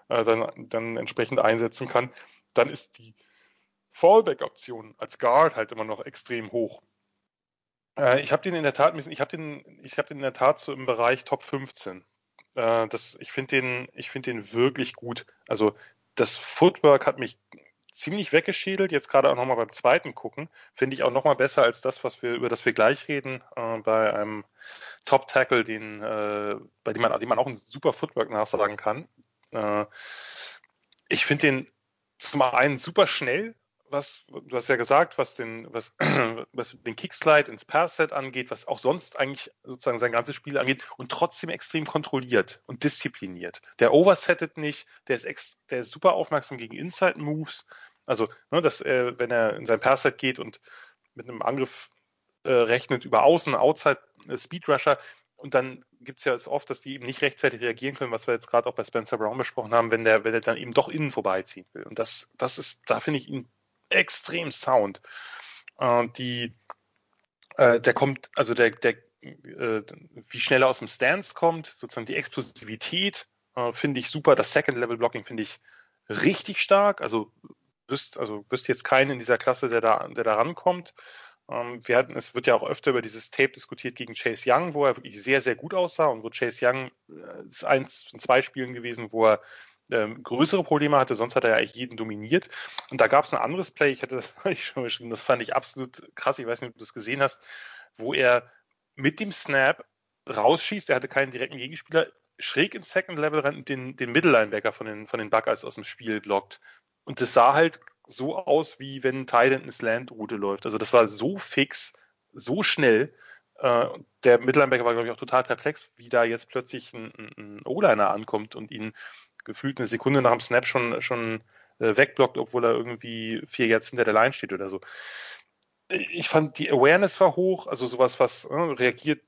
äh, dann, dann entsprechend einsetzen kann, dann ist die Fallback-Option als Guard halt immer noch extrem hoch. Äh, ich habe den in der Tat, ich habe den, ich habe den in der Tat so im Bereich Top 15. Äh, das, ich finde den, ich finde den wirklich gut. Also das Footwork hat mich ziemlich weggeschädelt. Jetzt gerade auch nochmal beim zweiten gucken, finde ich auch nochmal besser als das, was wir, über das wir gleich reden, äh, bei einem Top-Tackle, den, äh, bei dem man, dem man auch ein super Footwork nachsagen kann. Äh, ich finde den zum einen super schnell, was, du hast ja gesagt, was den, was, was den Kickslide ins Pass-Set angeht, was auch sonst eigentlich sozusagen sein ganzes Spiel angeht und trotzdem extrem kontrolliert und diszipliniert. Der oversettet nicht, der ist, ex, der ist super aufmerksam gegen Inside-Moves. Also, ne, dass er, wenn er in sein Pass-Set geht und mit einem Angriff äh, rechnet über Außen, Outside, äh, und dann gibt es ja oft, dass die eben nicht rechtzeitig reagieren können, was wir jetzt gerade auch bei Spencer Brown besprochen haben, wenn der, wenn der dann eben doch innen vorbeiziehen will. Und das, das ist, da finde ich ihn extrem sound. Äh, die, äh, der kommt, also der, der, äh, wie schnell er aus dem Stance kommt, sozusagen die Explosivität, äh, finde ich super. Das Second Level Blocking finde ich richtig stark. Also wüsst, also wüsst jetzt keinen in dieser Klasse, der da, der da rankommt. Ähm, wir hatten, es wird ja auch öfter über dieses Tape diskutiert gegen Chase Young, wo er wirklich sehr, sehr gut aussah und wo Chase Young äh, ist eins von zwei Spielen gewesen, wo er ähm, größere Probleme hatte, sonst hat er ja eigentlich jeden dominiert. Und da gab es ein anderes Play, ich hatte das ich schon geschrieben, das fand ich absolut krass, ich weiß nicht, ob du das gesehen hast, wo er mit dem Snap rausschießt, er hatte keinen direkten Gegenspieler, schräg ins Second Level rennt und den, den Middle-Linebacker von den, von den Buckeyes aus dem Spiel blockt. Und das sah halt so aus, wie wenn Thailand eine Slant-Route läuft. Also das war so fix, so schnell. Äh, der Middle-Linebacker war, glaube ich, auch total perplex, wie da jetzt plötzlich ein, ein O-Liner ankommt und ihn gefühlt eine Sekunde nach dem Snap schon, schon äh, wegblockt, obwohl er irgendwie vier Yards hinter der Line steht oder so. Ich fand, die Awareness war hoch, also sowas, was äh, reagiert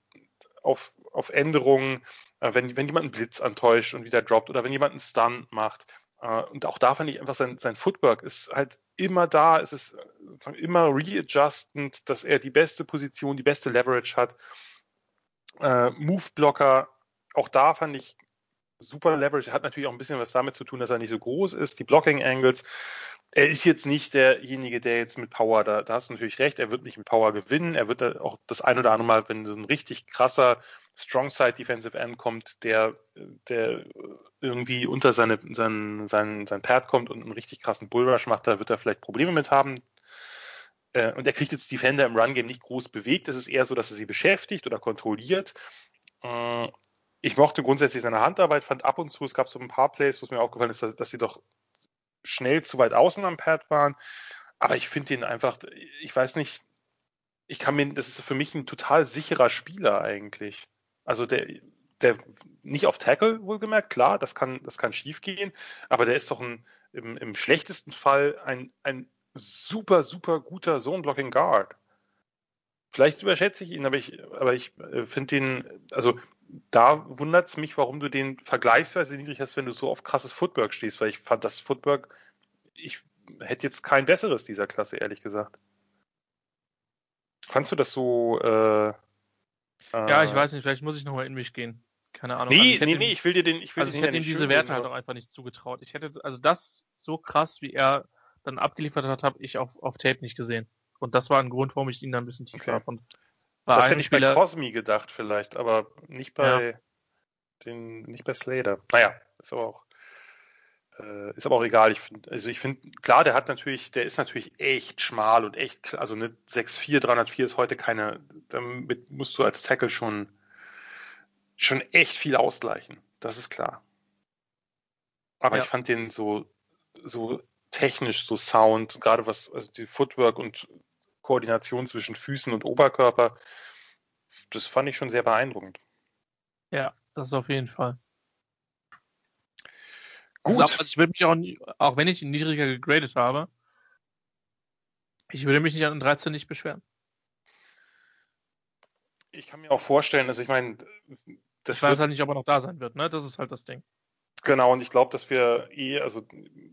auf, auf Änderungen, äh, wenn, wenn jemand einen Blitz antäuscht und wieder droppt oder wenn jemand einen Stun macht. Äh, und auch da fand ich einfach sein, sein Footwork ist halt immer da, es ist sozusagen immer readjustend, dass er die beste Position, die beste Leverage hat. Äh, Move-Blocker, auch da fand ich super Leverage. Hat natürlich auch ein bisschen was damit zu tun, dass er nicht so groß ist. Die Blocking Angles. Er ist jetzt nicht derjenige, der jetzt mit Power, da, da hast du natürlich recht, er wird nicht mit Power gewinnen. Er wird auch das ein oder andere Mal, wenn so ein richtig krasser Strong Side Defensive End kommt, der, der irgendwie unter seine, sein, sein, sein Pad kommt und einen richtig krassen Bullrush macht, da wird er vielleicht Probleme mit haben. Äh, und er kriegt jetzt Defender im Run Game nicht groß bewegt. Es ist eher so, dass er sie beschäftigt oder kontrolliert. Äh, ich mochte grundsätzlich seine Handarbeit, fand ab und zu, es gab so ein paar Plays, wo es mir aufgefallen ist, dass, dass sie doch schnell zu weit außen am Pad waren. Aber ich finde ihn einfach, ich weiß nicht, ich kann mir, das ist für mich ein total sicherer Spieler eigentlich. Also der, der nicht auf Tackle wohlgemerkt, klar, das kann, das kann schief gehen, aber der ist doch ein, im, im schlechtesten Fall ein, ein super, super guter Zone-Blocking Guard. Vielleicht überschätze ich ihn, aber ich, aber ich äh, finde den, also da wundert es mich, warum du den vergleichsweise niedrig hast, wenn du so auf krasses Footwork stehst, weil ich fand das Footwork, ich hätte jetzt kein besseres dieser Klasse, ehrlich gesagt. Fandst du das so? Äh, ja, ich weiß nicht, vielleicht muss ich nochmal in mich gehen. Keine Ahnung. Nee, also nee, nee, ich will dir den, ich will also ich hätte ihm diese Werte halt auch einfach nicht zugetraut. Ich hätte, also das so krass, wie er dann abgeliefert hat, habe ich auf, auf Tape nicht gesehen. Und das war ein Grund, warum ich ihn dann ein bisschen tiefer okay. habe. das hätte ich Spieler, bei Cosmi gedacht vielleicht, aber nicht bei ja. den, nicht bei Slater. Naja, ist aber auch, äh, ist aber auch egal. Ich finde, also ich finde, klar, der hat natürlich, der ist natürlich echt schmal und echt, also eine 6'4, 304 ist heute keine, damit musst du als Tackle schon, schon echt viel ausgleichen. Das ist klar. Aber ja. ich fand den so, so technisch so Sound, gerade was, also die Footwork und Koordination zwischen Füßen und Oberkörper, das fand ich schon sehr beeindruckend. Ja, das ist auf jeden Fall. Gut. Auch, also ich würde mich auch, auch wenn ich ihn niedriger gegradet habe, ich würde mich nicht an 13 nicht beschweren. Ich kann mir auch vorstellen, also ich meine, das ich weiß halt nicht, ob er noch da sein wird, ne? Das ist halt das Ding. Genau, und ich glaube, dass wir eh, also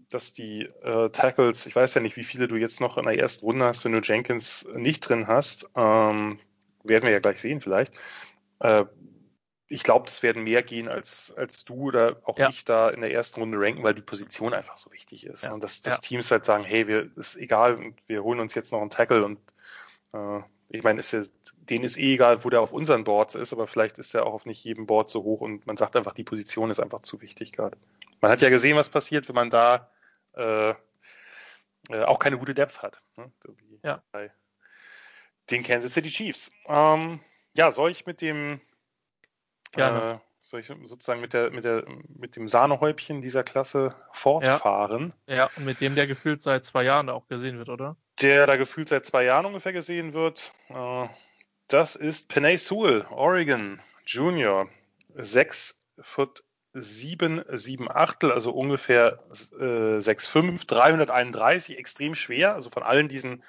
dass die äh, Tackles, ich weiß ja nicht, wie viele du jetzt noch in der ersten Runde hast, wenn du Jenkins nicht drin hast, ähm, werden wir ja gleich sehen vielleicht. Äh, ich glaube, das werden mehr gehen, als, als du oder auch ja. ich da in der ersten Runde ranken, weil die Position einfach so wichtig ist. Ja. Und dass, dass ja. Teams halt sagen, hey, wir ist egal, wir holen uns jetzt noch einen Tackle und äh, ich meine, ist ja, denen ist eh egal, wo der auf unseren Boards ist, aber vielleicht ist er auch auf nicht jedem Board so hoch und man sagt einfach, die Position ist einfach zu wichtig gerade. Man hat ja gesehen, was passiert, wenn man da äh, äh, auch keine gute Depth hat. Ne? So ja. bei den Kansas City Chiefs. Ähm, ja, soll ich mit dem äh, soll ich sozusagen mit der mit der mit dem Sahnehäubchen dieser Klasse fortfahren? Ja, ja und mit dem der gefühlt seit zwei Jahren auch gesehen wird, oder? der da gefühlt seit zwei Jahren ungefähr gesehen wird. Äh, das ist Penay Sewell, Oregon Junior. Sechs Foot sieben, sieben Achtel, also ungefähr äh, 6,5, 331, extrem schwer. Also von allen diesen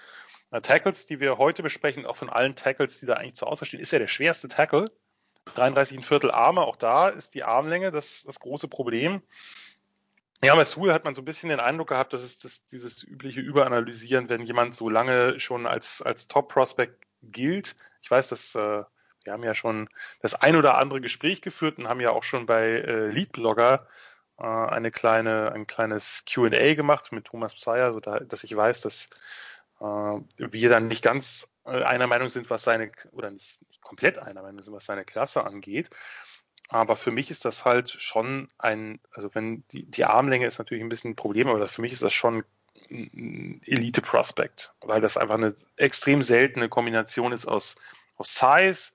äh, Tackles, die wir heute besprechen, auch von allen Tackles, die da eigentlich zur Auswahl stehen, ist er der schwerste Tackle. 33 Viertel Arme, auch da ist die Armlänge das, das große Problem. Ja, bei Sewell hat man so ein bisschen den Eindruck gehabt, dass es das, dieses übliche Überanalysieren, wenn jemand so lange schon als, als Top-Prospect gilt. Ich weiß, dass äh, wir haben ja schon das ein oder andere Gespräch geführt und haben ja auch schon bei äh, Leadblogger äh, eine kleine, ein kleines Q&A gemacht mit Thomas Pseier, so da, dass ich weiß, dass äh, wir dann nicht ganz einer Meinung sind, was seine, oder nicht, nicht komplett einer Meinung sind, was seine Klasse angeht. Aber für mich ist das halt schon ein, also wenn die, die Armlänge ist natürlich ein bisschen ein Problem, aber für mich ist das schon ein Elite-Prospect, weil das einfach eine extrem seltene Kombination ist aus, aus Size,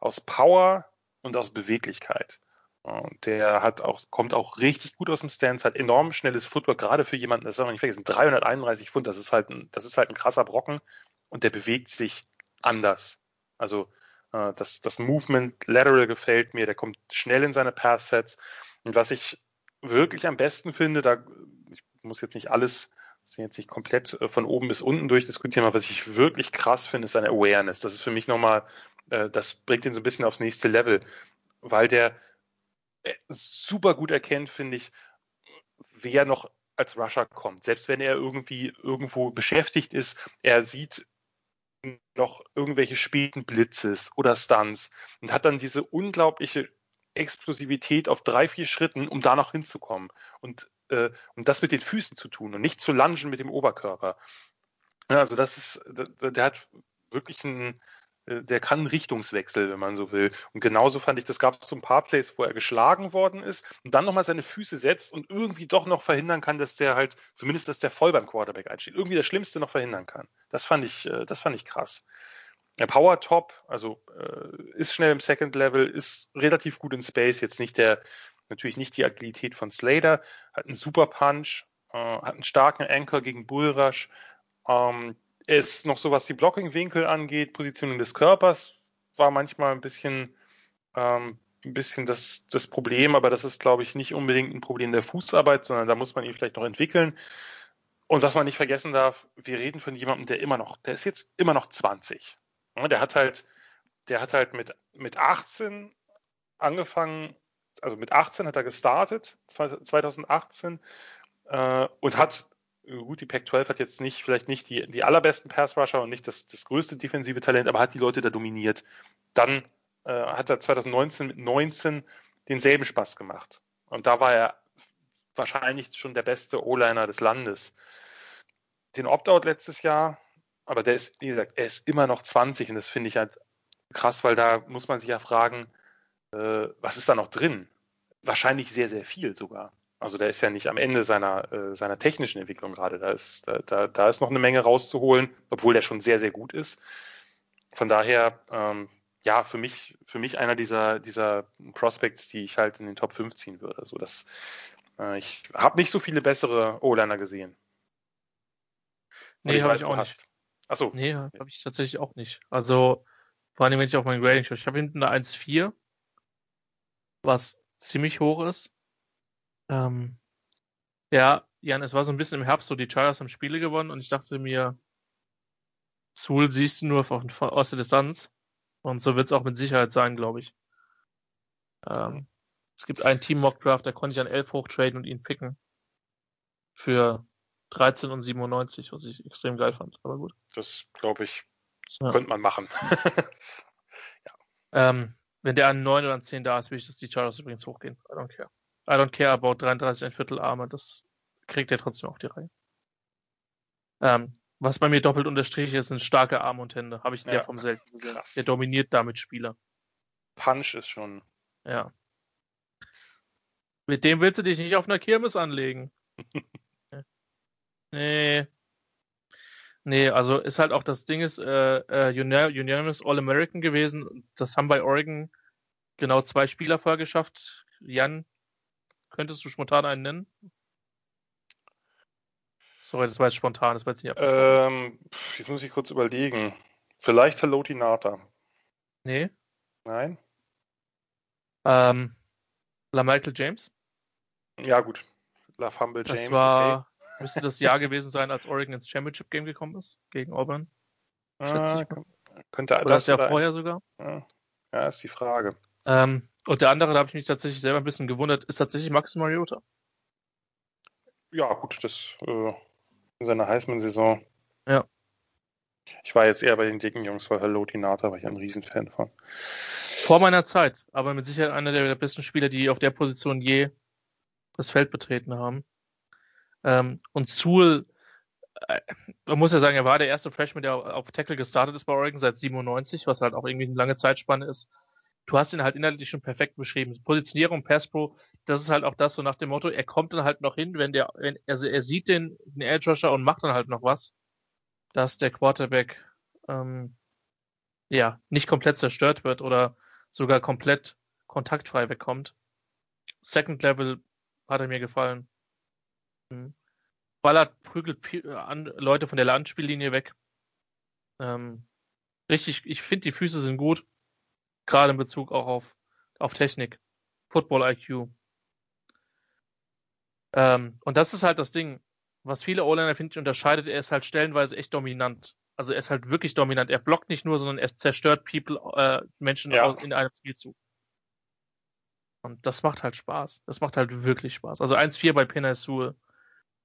aus Power und aus Beweglichkeit. Und der hat auch, kommt auch richtig gut aus dem Stance, hat enorm schnelles Footwork, gerade für jemanden, das darf man nicht vergessen, 331 Pfund, das ist halt ein, das ist halt ein krasser Brocken und der bewegt sich anders. Also äh, das, das Movement lateral gefällt mir, der kommt schnell in seine Pass-Sets. Und was ich wirklich am besten finde, da ich muss jetzt nicht alles, jetzt nicht komplett äh, von oben bis unten durchdiskutieren, aber was ich wirklich krass finde, ist seine Awareness. Das ist für mich nochmal, äh, das bringt ihn so ein bisschen aufs nächste Level, weil der super gut erkennt, finde ich, wer noch als Rusher kommt. Selbst wenn er irgendwie irgendwo beschäftigt ist, er sieht noch irgendwelche späten Blitzes oder Stunts und hat dann diese unglaubliche Explosivität auf drei, vier Schritten, um da noch hinzukommen und, äh, um das mit den Füßen zu tun und nicht zu lungen mit dem Oberkörper. Ja, also das ist, der, der hat wirklich einen, der kann Richtungswechsel, wenn man so will. Und genauso fand ich, das gab es so ein paar Plays, wo er geschlagen worden ist und dann nochmal seine Füße setzt und irgendwie doch noch verhindern kann, dass der halt, zumindest dass der voll beim Quarterback einsteht, irgendwie das Schlimmste noch verhindern kann. Das fand ich, äh, das fand ich krass. Der Power Top, also äh, ist schnell im Second Level, ist relativ gut in Space, jetzt nicht der, natürlich nicht die Agilität von Slater, hat einen super Punch, äh, hat einen starken Anchor gegen Bullrush, ähm, ist noch so, was die Blocking-Winkel angeht, Positioning des Körpers war manchmal ein bisschen, ähm, ein bisschen das, das Problem, aber das ist, glaube ich, nicht unbedingt ein Problem der Fußarbeit, sondern da muss man ihn vielleicht noch entwickeln. Und was man nicht vergessen darf, wir reden von jemandem, der immer noch, der ist jetzt immer noch 20. Der hat halt, der hat halt mit, mit 18 angefangen, also mit 18 hat er gestartet, 2018, äh, und hat gut, die Pac-12 hat jetzt nicht, vielleicht nicht die, die allerbesten Pass-Rusher und nicht das, das größte defensive Talent, aber hat die Leute da dominiert. Dann äh, hat er 2019 mit 19 denselben Spaß gemacht. Und da war er wahrscheinlich schon der beste O-Liner des Landes. Den Opt-out letztes Jahr, aber der ist, wie gesagt, er ist immer noch 20 und das finde ich halt krass, weil da muss man sich ja fragen, äh, was ist da noch drin? Wahrscheinlich sehr, sehr viel sogar. Also der ist ja nicht am Ende seiner, äh, seiner technischen Entwicklung gerade. Da ist, da, da, da ist noch eine Menge rauszuholen, obwohl der schon sehr, sehr gut ist. Von daher, ähm, ja, für mich, für mich einer dieser, dieser Prospects, die ich halt in den Top 5 ziehen würde. Also das, äh, ich habe nicht so viele bessere O-Liner gesehen. Nee, habe ich auch nicht. Achso. Nee, habe ich tatsächlich auch nicht. Also, vor allem, wenn ich auf mein Grading schaue. Ich habe hinten eine 1,4, was ziemlich hoch ist. Ähm, ja, Jan, es war so ein bisschen im Herbst so, die Chargers haben Spiele gewonnen und ich dachte mir, Sewell siehst du nur von, von, aus der Distanz. Und so wird es auch mit Sicherheit sein, glaube ich. Ähm, es gibt einen Team Mock Draft, da konnte ich an 11 hochtraden und ihn picken. Für 13 und 97, was ich extrem geil fand. Aber gut. Das glaube ich, ja. könnte man machen. ja. ähm, wenn der an 9 oder an 10 da ist, will ich, dass die Chargers übrigens hochgehen. I don't care. I don't care about 33 ein Viertel Arme, das kriegt er trotzdem auf die Reihe. Ähm, was bei mir doppelt unterstrichen ist, sind starke Arme und Hände. Habe ich ja, der vom selten gesehen. Krass. Der dominiert damit Spieler. Punch ist schon. Ja. Mit dem willst du dich nicht auf einer Kirmes anlegen. nee. Nee, also ist halt auch das Ding ist, äh, äh, Unanimous All-American gewesen. Das haben bei Oregon genau zwei Spieler vorher geschafft. Jan Könntest du spontan einen nennen? Sorry, das war jetzt spontan, das war jetzt nicht ähm, Jetzt muss ich kurz überlegen. Vielleicht Haloti Nata. Nee. Nein. Ähm, La Michael James? Ja, gut. La Fumble James. Das war, okay. müsste das Jahr gewesen sein, als Oregon ins Championship Game gekommen ist, gegen Auburn. Ah, könnte oder das ja vorher sogar? Ja. ja, ist die Frage. Ähm, und der andere, da habe ich mich tatsächlich selber ein bisschen gewundert, ist tatsächlich Max Mariota. Ja, gut, das äh, in seiner Heisman-Saison. Ja. Ich war jetzt eher bei den dicken Jungs, weil Hallo Tinata war ich ein Riesenfan von. Vor meiner Zeit, aber mit Sicherheit einer der besten Spieler, die auf der Position je das Feld betreten haben. Ähm, und Sewell, äh, man muss ja sagen, er war der erste Freshman, der auf Tackle gestartet ist bei Oregon seit 97, was halt auch irgendwie eine lange Zeitspanne ist. Du hast ihn halt inhaltlich schon perfekt beschrieben. Positionierung, Pass Pro, das ist halt auch das so nach dem Motto, er kommt dann halt noch hin, wenn der, wenn, also er sieht den, den Edge Rusher und macht dann halt noch was, dass der Quarterback, ähm, ja, nicht komplett zerstört wird oder sogar komplett kontaktfrei wegkommt. Second Level hat er mir gefallen. Mhm. Ballert, prügelt an, Leute von der Landspiellinie weg. Ähm, richtig, ich finde, die Füße sind gut. Gerade in Bezug auch auf, auf Technik. Football IQ. Ähm, und das ist halt das Ding, was viele O-Liner, finde ich, unterscheidet. Er ist halt stellenweise echt dominant. Also er ist halt wirklich dominant. Er blockt nicht nur, sondern er zerstört People, äh, Menschen Ja. in einem Spielzug. Und das macht halt Spaß. Das macht halt wirklich Spaß. Also 1-4 bei Penai Sewell.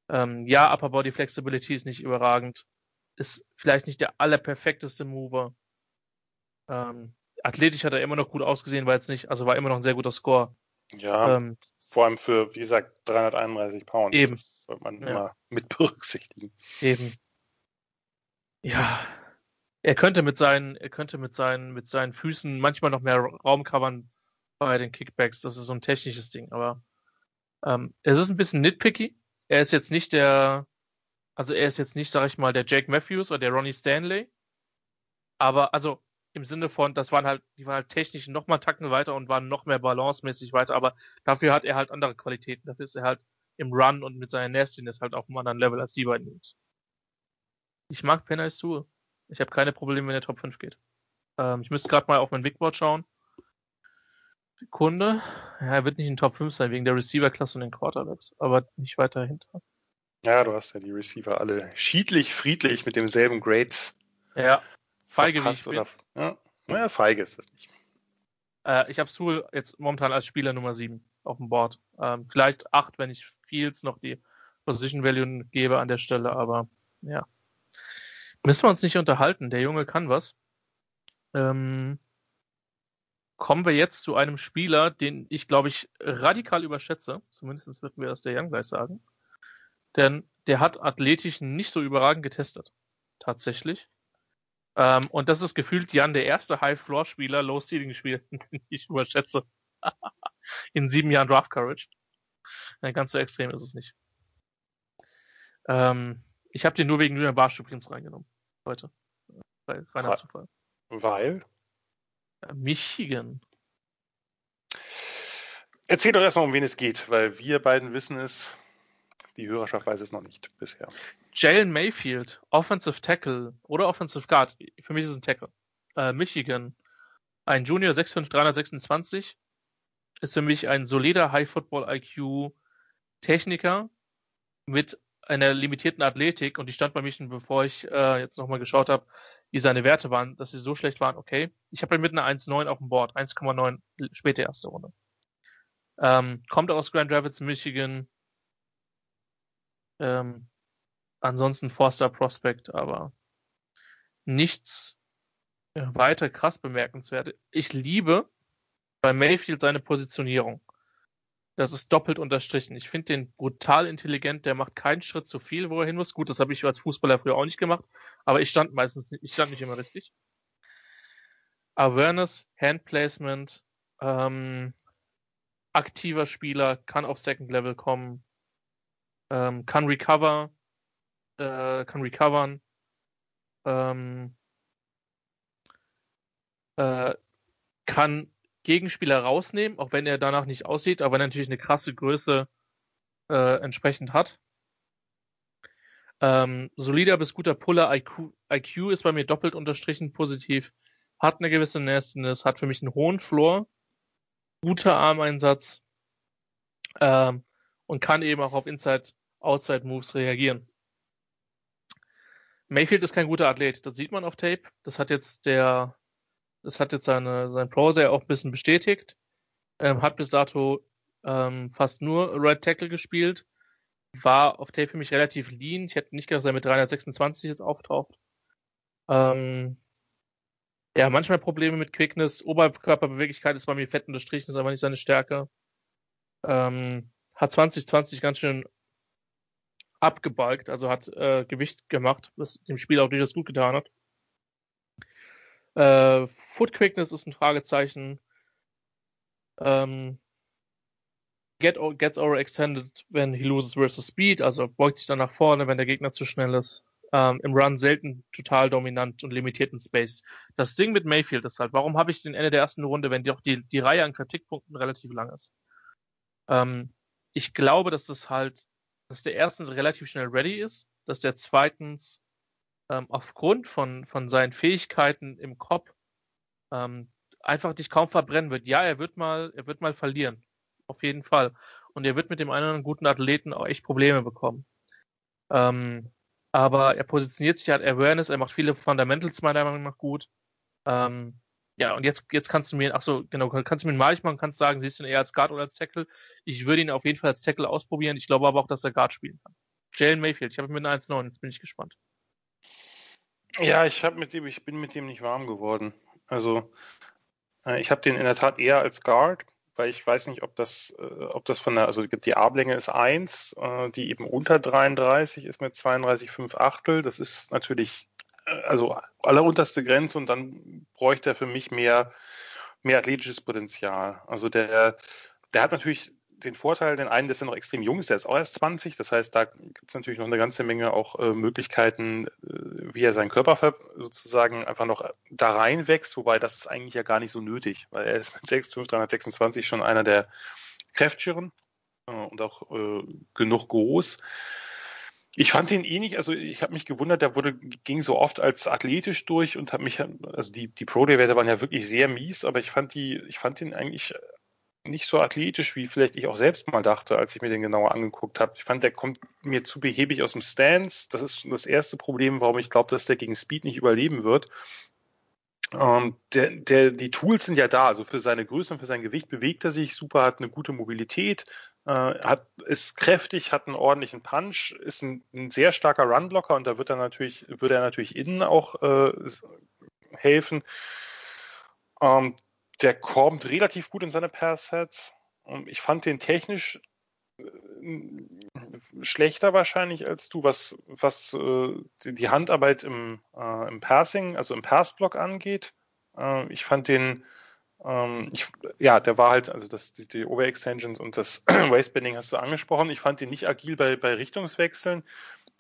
Ähm, ja, Upper Body Flexibility ist nicht überragend. Ist vielleicht nicht der allerperfekteste Mover. Ähm, athletisch hat er immer noch gut ausgesehen, war jetzt nicht, also war immer noch ein sehr guter Score. Ja, Ähm, vor allem für, wie gesagt, 331 Pounds. Eben. Das sollte man Ja. immer mit berücksichtigen. eben. Ja. Er könnte mit seinen, er könnte mit seinen, mit seinen Füßen manchmal noch mehr Raum covern bei den Kickbacks. Das ist so ein technisches Ding, aber ähm, es ist ein bisschen nitpicky. Er ist jetzt nicht der, also er ist jetzt nicht, sag ich mal, der Jake Matthews oder der Ronnie Stanley. Aber also im Sinne von, das waren halt, die waren halt technisch noch mal Tacken weiter und waren noch mehr balancemäßig weiter, aber dafür hat er halt andere Qualitäten. Dafür ist er halt im Run und mit seiner Nastiness halt auf einem anderen Level als die beiden Jungs. Ich mag Penny Sewell. Ich habe keine Probleme, wenn er Top 5 geht. Ähm, ich müsste gerade mal auf mein Bigboard schauen. Sekunde. Ja, er wird nicht in Top 5 sein, wegen der Receiver-Klasse und den Quarterbacks, aber nicht weiter hinter. Ja, du hast ja die Receiver alle schiedlich, friedlich mit demselben Grade Ja. Feige wie ich bin. oder, ja, naja, feige ist das nicht. Äh, ich habe Sewell jetzt momentan als Spieler Nummer 7 auf dem Board. Ähm, vielleicht 8, wenn ich Fields noch die Position Value gebe an der Stelle, aber ja. Müssen wir uns nicht unterhalten. Der Junge kann was. Ähm, kommen wir jetzt zu einem Spieler, den ich, glaube ich, radikal überschätze. Zumindest würden wir das der Young gleich sagen. Denn der hat athletisch nicht so überragend getestet. Tatsächlich. Ähm, und das ist gefühlt Jan der erste High-Floor-Spieler, Low-Ceiling-Spieler, den ich überschätze. In sieben Jahren Draft Courage. Ja, ganz so extrem ist es nicht. Ähm, ich habe den nur wegen Julian Barsch übrigens reingenommen. Heute. Bei reiner Ah. Zufall. Weil? Äh, Michigan. Erzähl doch erstmal, um wen es geht, weil wir beiden wissen es, die Hörerschaft weiß es noch nicht bisher. Jalen Mayfield, Offensive Tackle oder Offensive Guard. Für mich ist es ein Tackle. Äh, Michigan. Ein Junior 6'5", 326. Ist für mich ein solider High Football IQ Techniker mit einer limitierten Athletik und die stand bei Michigan, bevor ich äh, jetzt nochmal geschaut habe, wie seine Werte waren, dass sie so schlecht waren, okay. Ich habe ihn mit einer 1,9 auf dem Board, 1,9 späte erste Runde. Ähm, kommt aus Grand Rapids, Michigan. Ähm, ansonsten Forster Prospect, aber nichts äh, weiter krass bemerkenswert. Ich liebe bei Mayfield seine Positionierung. Das ist doppelt unterstrichen. Ich finde den brutal intelligent, der macht keinen Schritt zu viel, wo er hin muss. Gut, das habe ich als Fußballer früher auch nicht gemacht, aber ich stand meistens, ich stand nicht immer richtig. Awareness, Hand Placement, ähm, aktiver Spieler, kann auf Second Level kommen, ähm, kann recover, äh, kann recovern, ähm, äh, kann Gegenspieler rausnehmen, auch wenn er danach nicht aussieht, aber er natürlich eine krasse Größe äh, entsprechend hat. Ähm, solider bis guter Puller, IQ, IQ ist bei mir doppelt unterstrichen positiv, hat eine gewisse Nastiness, hat für mich einen hohen Floor, guter Armeinsatz. Ähm, und kann eben auch auf Inside-Outside-Moves reagieren. Mayfield ist kein guter Athlet, das sieht man auf Tape. Das hat jetzt der Das hat jetzt seine, sein Browser auch ein bisschen bestätigt. Ähm, hat bis dato ähm, fast nur Right Tackle gespielt. War auf Tape für mich relativ lean. Ich hätte nicht gedacht, dass er mit 326 jetzt auftaucht. Ähm, ja, manchmal Probleme mit Quickness. Oberkörperbeweglichkeit ist bei mir fett unterstrichen, ist aber nicht seine Stärke. Ähm, hat 2020 ganz schön abgebalgt, also hat äh, Gewicht gemacht, was dem Spiel auch durchaus gut getan hat. Äh, Foot Quickness ist ein Fragezeichen. Ähm, get, gets overextended when he loses versus speed, also beugt sich dann nach vorne, wenn der Gegner zu schnell ist. Ähm, Im Run selten total dominant und limitierten Space. Das Ding mit Mayfield ist halt, warum habe ich den Ende der ersten Runde, wenn doch die, die Reihe an Kritikpunkten relativ lang ist? Ähm, ich glaube, dass das halt, dass der erstens relativ schnell ready ist, dass der zweitens ähm, aufgrund von, von seinen Fähigkeiten im Kopf ähm, einfach dich kaum verbrennen wird. Ja, er wird mal, er wird mal verlieren. Auf jeden Fall. Und er wird mit dem einen guten Athleten auch echt Probleme bekommen. Ähm, aber er positioniert sich, er hat Awareness, er macht viele Fundamentals meiner Meinung nach gut. Ähm, ja, und jetzt, jetzt kannst du mir, ach so, genau, kannst du mir malig machen, kannst sagen, siehst du ihn eher als Guard oder als Tackle. Ich würde ihn auf jeden Fall als Tackle ausprobieren. Ich glaube aber auch, dass er Guard spielen kann. Jalen Mayfield, ich habe ihn mit einer 1,9, jetzt bin ich gespannt. Ja, ich habe mit dem, ich bin mit dem nicht warm geworden. Also, äh, ich habe den in der Tat eher als Guard weil ich weiß nicht, ob das, äh, ob das von der, also die Armlänge ist eins, äh, die eben unter 33 ist mit 32,5 Achtel. Das ist natürlich, also allerunterste Grenze und dann bräuchte er für mich mehr, mehr athletisches Potenzial. Also der, der hat natürlich den Vorteil, den einen, dass er noch extrem jung ist, der ist auch erst 20. Das heißt, da gibt es natürlich noch eine ganze Menge auch äh, Möglichkeiten, äh, wie er seinen Körper sozusagen einfach noch da reinwächst, wobei das ist eigentlich ja gar nicht so nötig, weil er ist mit 6'5, 326 schon einer der kräftigeren äh, und auch äh, genug groß. Ich fand ihn eh nicht, also ich habe mich gewundert, der wurde, ging so oft als athletisch durch und habe mich, also die, die Pro-Day-Werte waren ja wirklich sehr mies, aber ich fand die, ich fand ihn eigentlich nicht so athletisch, wie vielleicht ich auch selbst mal dachte, als ich mir den genauer angeguckt habe. Ich fand, der kommt mir zu behäbig aus dem Stance. Das ist das erste Problem, warum ich glaube, dass der gegen Speed nicht überleben wird. Ähm, der, der, die Tools sind ja da, also für seine Größe und für sein Gewicht bewegt er sich super, hat eine gute Mobilität, äh, hat, ist kräftig, hat einen ordentlichen Punch, ist ein, ein sehr starker Runblocker und da wird er natürlich, würde er natürlich innen auch äh, helfen. Ähm, der kommt relativ gut in seine Pass-Sets. Ich fand den technisch äh, schlechter wahrscheinlich als du, was, was äh, die Handarbeit im, äh, im Passing, also im Passblock angeht. Äh, ich fand den, ähm, ich, ja, der war halt, also das, die, die Overextensions und das Waistbanding hast du angesprochen. Ich fand den nicht agil bei, bei Richtungswechseln.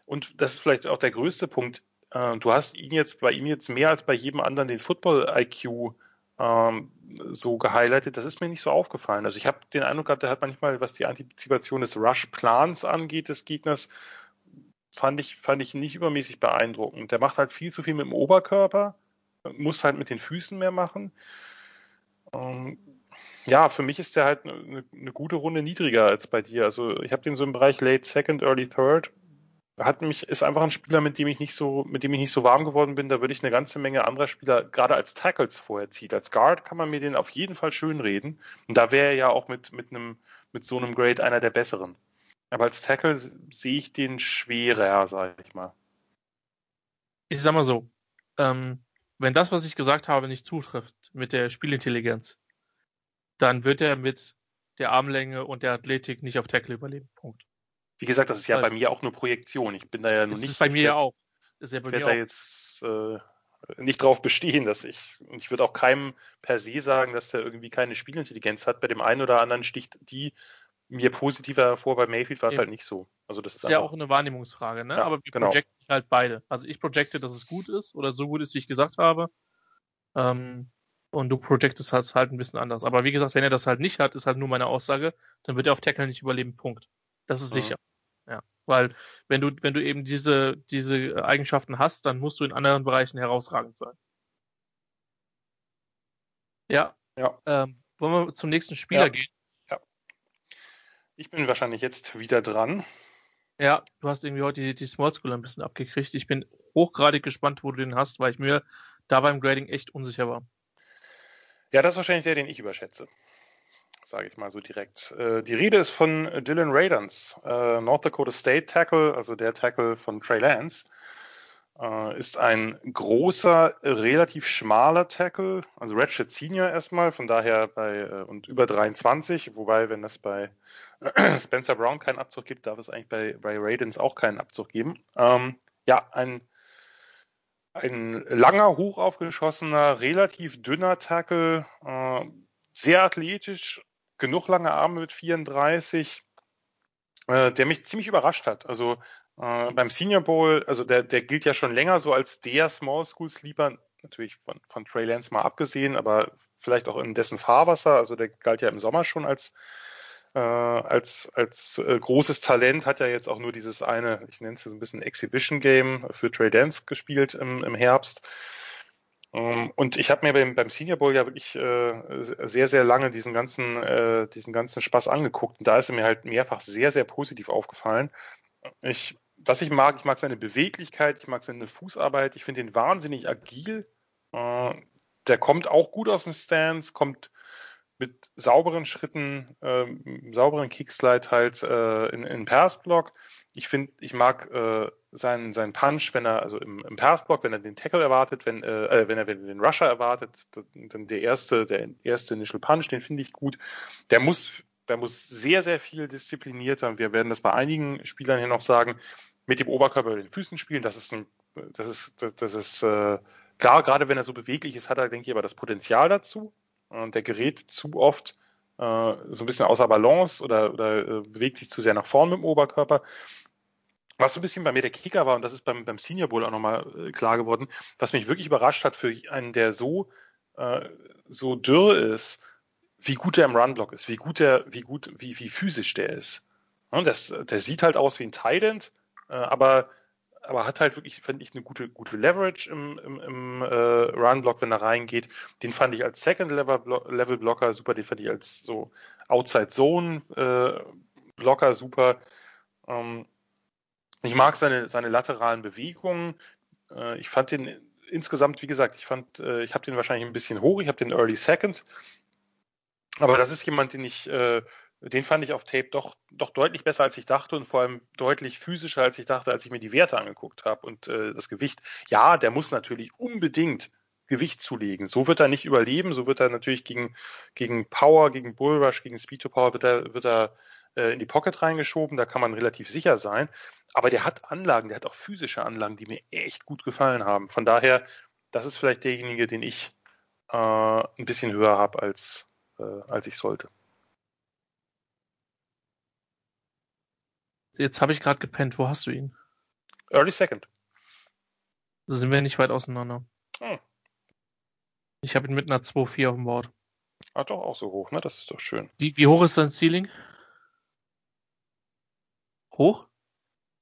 Und das ist vielleicht auch der größte Punkt. Äh, du hast ihn jetzt bei ihm jetzt mehr als bei jedem anderen den Football-IQ ähm, so gehighlightet. Das ist mir nicht so aufgefallen. Also ich habe den Eindruck gehabt, der hat manchmal, was die Antizipation des Rush-Plans angeht, des Gegners, fand ich, fand ich nicht übermäßig beeindruckend. Der macht halt viel zu viel mit dem Oberkörper, muss halt mit den Füßen mehr machen. Ähm, ja, für mich ist der halt eine, eine, gute Runde niedriger als bei dir. Also ich habe den so im Bereich Late Second, Early Third hat mich, ist einfach ein Spieler, mit dem ich nicht so, mit dem ich nicht so warm geworden bin. Da würde ich eine ganze Menge anderer Spieler gerade als Tackles vorher ziehen. Als Guard kann man mir den auf jeden Fall schön reden. Und da wäre er ja auch mit, mit einem, mit so einem Grade einer der besseren. Aber als Tackle sehe ich den schwerer, sage ich mal. Ich sag mal so, ähm, wenn das, was ich gesagt habe, nicht zutrifft mit der Spielintelligenz, dann wird er mit der Armlänge und der Athletik nicht auf Tackle überleben. Punkt. Wie gesagt, das ist ja bei mir auch nur Projektion. Ich bin da ja nur nicht. Ist bei mir ja auch. Ist ja bei ich werde da jetzt äh, nicht drauf bestehen, dass ich, und ich würde auch keinem per se sagen, dass der irgendwie keine Spielintelligenz hat. Bei dem einen oder anderen sticht die mir positiver hervor. Bei Mayfield war es halt nicht so. Also das, das ist ja auch eine Wahrnehmungsfrage, ne? Ja, Aber wir genau. projecten halt beide. Also ich projecte, dass es gut ist oder so gut ist, wie ich gesagt habe. Ähm, und du projectest es halt ein bisschen anders. Aber wie gesagt, wenn er das halt nicht hat, ist halt nur meine Aussage, dann wird er auf Tackle nicht überleben. Punkt. Das ist mhm. sicher. Ja. Weil wenn du, wenn du eben diese, diese Eigenschaften hast, dann musst du in anderen Bereichen herausragend sein. Ja. ja. Ähm, wollen wir zum nächsten Spieler ja. gehen? Ja. Ich bin wahrscheinlich jetzt wieder dran. Ja, du hast irgendwie heute die, die Small School ein bisschen abgekriegt. Ich bin hochgradig gespannt, wo du den hast, weil ich mir da beim Grading echt unsicher war. Ja, das ist wahrscheinlich der, den ich überschätze. Sage ich mal so direkt. Äh, die Rede ist von Dylan Radans, äh, North Dakota State Tackle, also der Tackle von Trey Lance. Äh, ist ein großer, relativ schmaler Tackle, also Redshirt Senior erstmal, von daher bei und über 23, wobei, wenn das bei Spencer Brown keinen Abzug gibt, darf es eigentlich bei, bei Radens auch keinen Abzug geben. Ähm, ja, ein, ein langer, hoch aufgeschossener, relativ dünner Tackle, äh, sehr athletisch, genug lange Arme mit 34, äh, der mich ziemlich überrascht hat. Also äh, beim Senior Bowl, also der, der gilt ja schon länger so als der Small School Sleeper, natürlich von, von Trey Lance mal abgesehen, aber vielleicht auch in dessen Fahrwasser. Also der galt ja im Sommer schon als äh, als als äh, großes Talent, hat ja jetzt auch nur dieses eine, ich nenne es so ein bisschen Exhibition Game für Trey Lance gespielt im, im Herbst. Ähm, und ich habe mir beim, beim Senior Bowl ja wirklich äh, sehr, sehr lange diesen ganzen, äh, diesen ganzen Spaß angeguckt. Und da ist er mir halt mehrfach sehr, sehr positiv aufgefallen. Ich was ich mag, ich mag seine Beweglichkeit, ich mag seine Fußarbeit, ich finde ihn wahnsinnig agil. Äh, der kommt auch gut aus dem Stance, kommt mit sauberen Schritten, äh, sauberen Kickslide halt äh, in, in Passblock. Ich finde, ich mag äh, seinen, seinen Punch, wenn er, also im, im Passblock, wenn er den Tackle erwartet, wenn, äh, äh wenn er den Rusher erwartet, dann der erste, der erste Initial Punch, den finde ich gut. Der muss der muss sehr, sehr viel disziplinierter, wir werden das bei einigen Spielern hier noch sagen, mit dem Oberkörper über den Füßen spielen. Das ist ein, das ist, das ist äh, klar, gerade wenn er so beweglich ist, hat er, denke ich, aber das Potenzial dazu. Und der gerät zu oft äh, so ein bisschen außer Balance oder, oder äh, bewegt sich zu sehr nach vorn mit dem Oberkörper. Was so ein bisschen bei mir der Kicker war, und das ist beim, beim Senior Bowl auch nochmal äh, klar geworden, was mich wirklich überrascht hat für einen, der so, äh, so dürr ist, wie gut er im Runblock ist, wie gut er, wie gut, wie, wie physisch der ist. Und das, der sieht halt aus wie ein Tident, äh, aber aber hat halt wirklich, finde ich, eine gute, gute Leverage im, im, im äh, Run-Block, wenn er reingeht. Den fand ich als Second-Level-Blocker super, den fand ich als so Outside-Zone-Blocker äh, super. Ähm, ich mag seine, seine lateralen Bewegungen. Äh, ich fand den insgesamt, wie gesagt, ich fand, äh, ich habe den wahrscheinlich ein bisschen hoch, ich habe den Early Second. Aber das ist jemand, den ich äh, den fand ich auf Tape doch, doch deutlich besser, als ich dachte und vor allem deutlich physischer, als ich dachte, als ich mir die Werte angeguckt habe und äh, das Gewicht. Ja, der muss natürlich unbedingt Gewicht zulegen. So wird er nicht überleben. So wird er natürlich gegen, gegen Power, gegen Bullrush, gegen Speed to Power wird er, wird er äh, in die Pocket reingeschoben. Da kann man relativ sicher sein. Aber der hat Anlagen, der hat auch physische Anlagen, die mir echt gut gefallen haben. Von daher, das ist vielleicht derjenige, den ich äh, ein bisschen höher habe, als, äh, als ich sollte. Jetzt habe ich gerade gepennt. Wo hast du ihn? Early Second. Da sind wir nicht weit auseinander. Hm. Ich habe ihn mit einer 2-4 auf dem Board. Ah, doch, auch so hoch, ne? Das ist doch schön. Wie, wie hoch ist dein Ceiling? Hoch?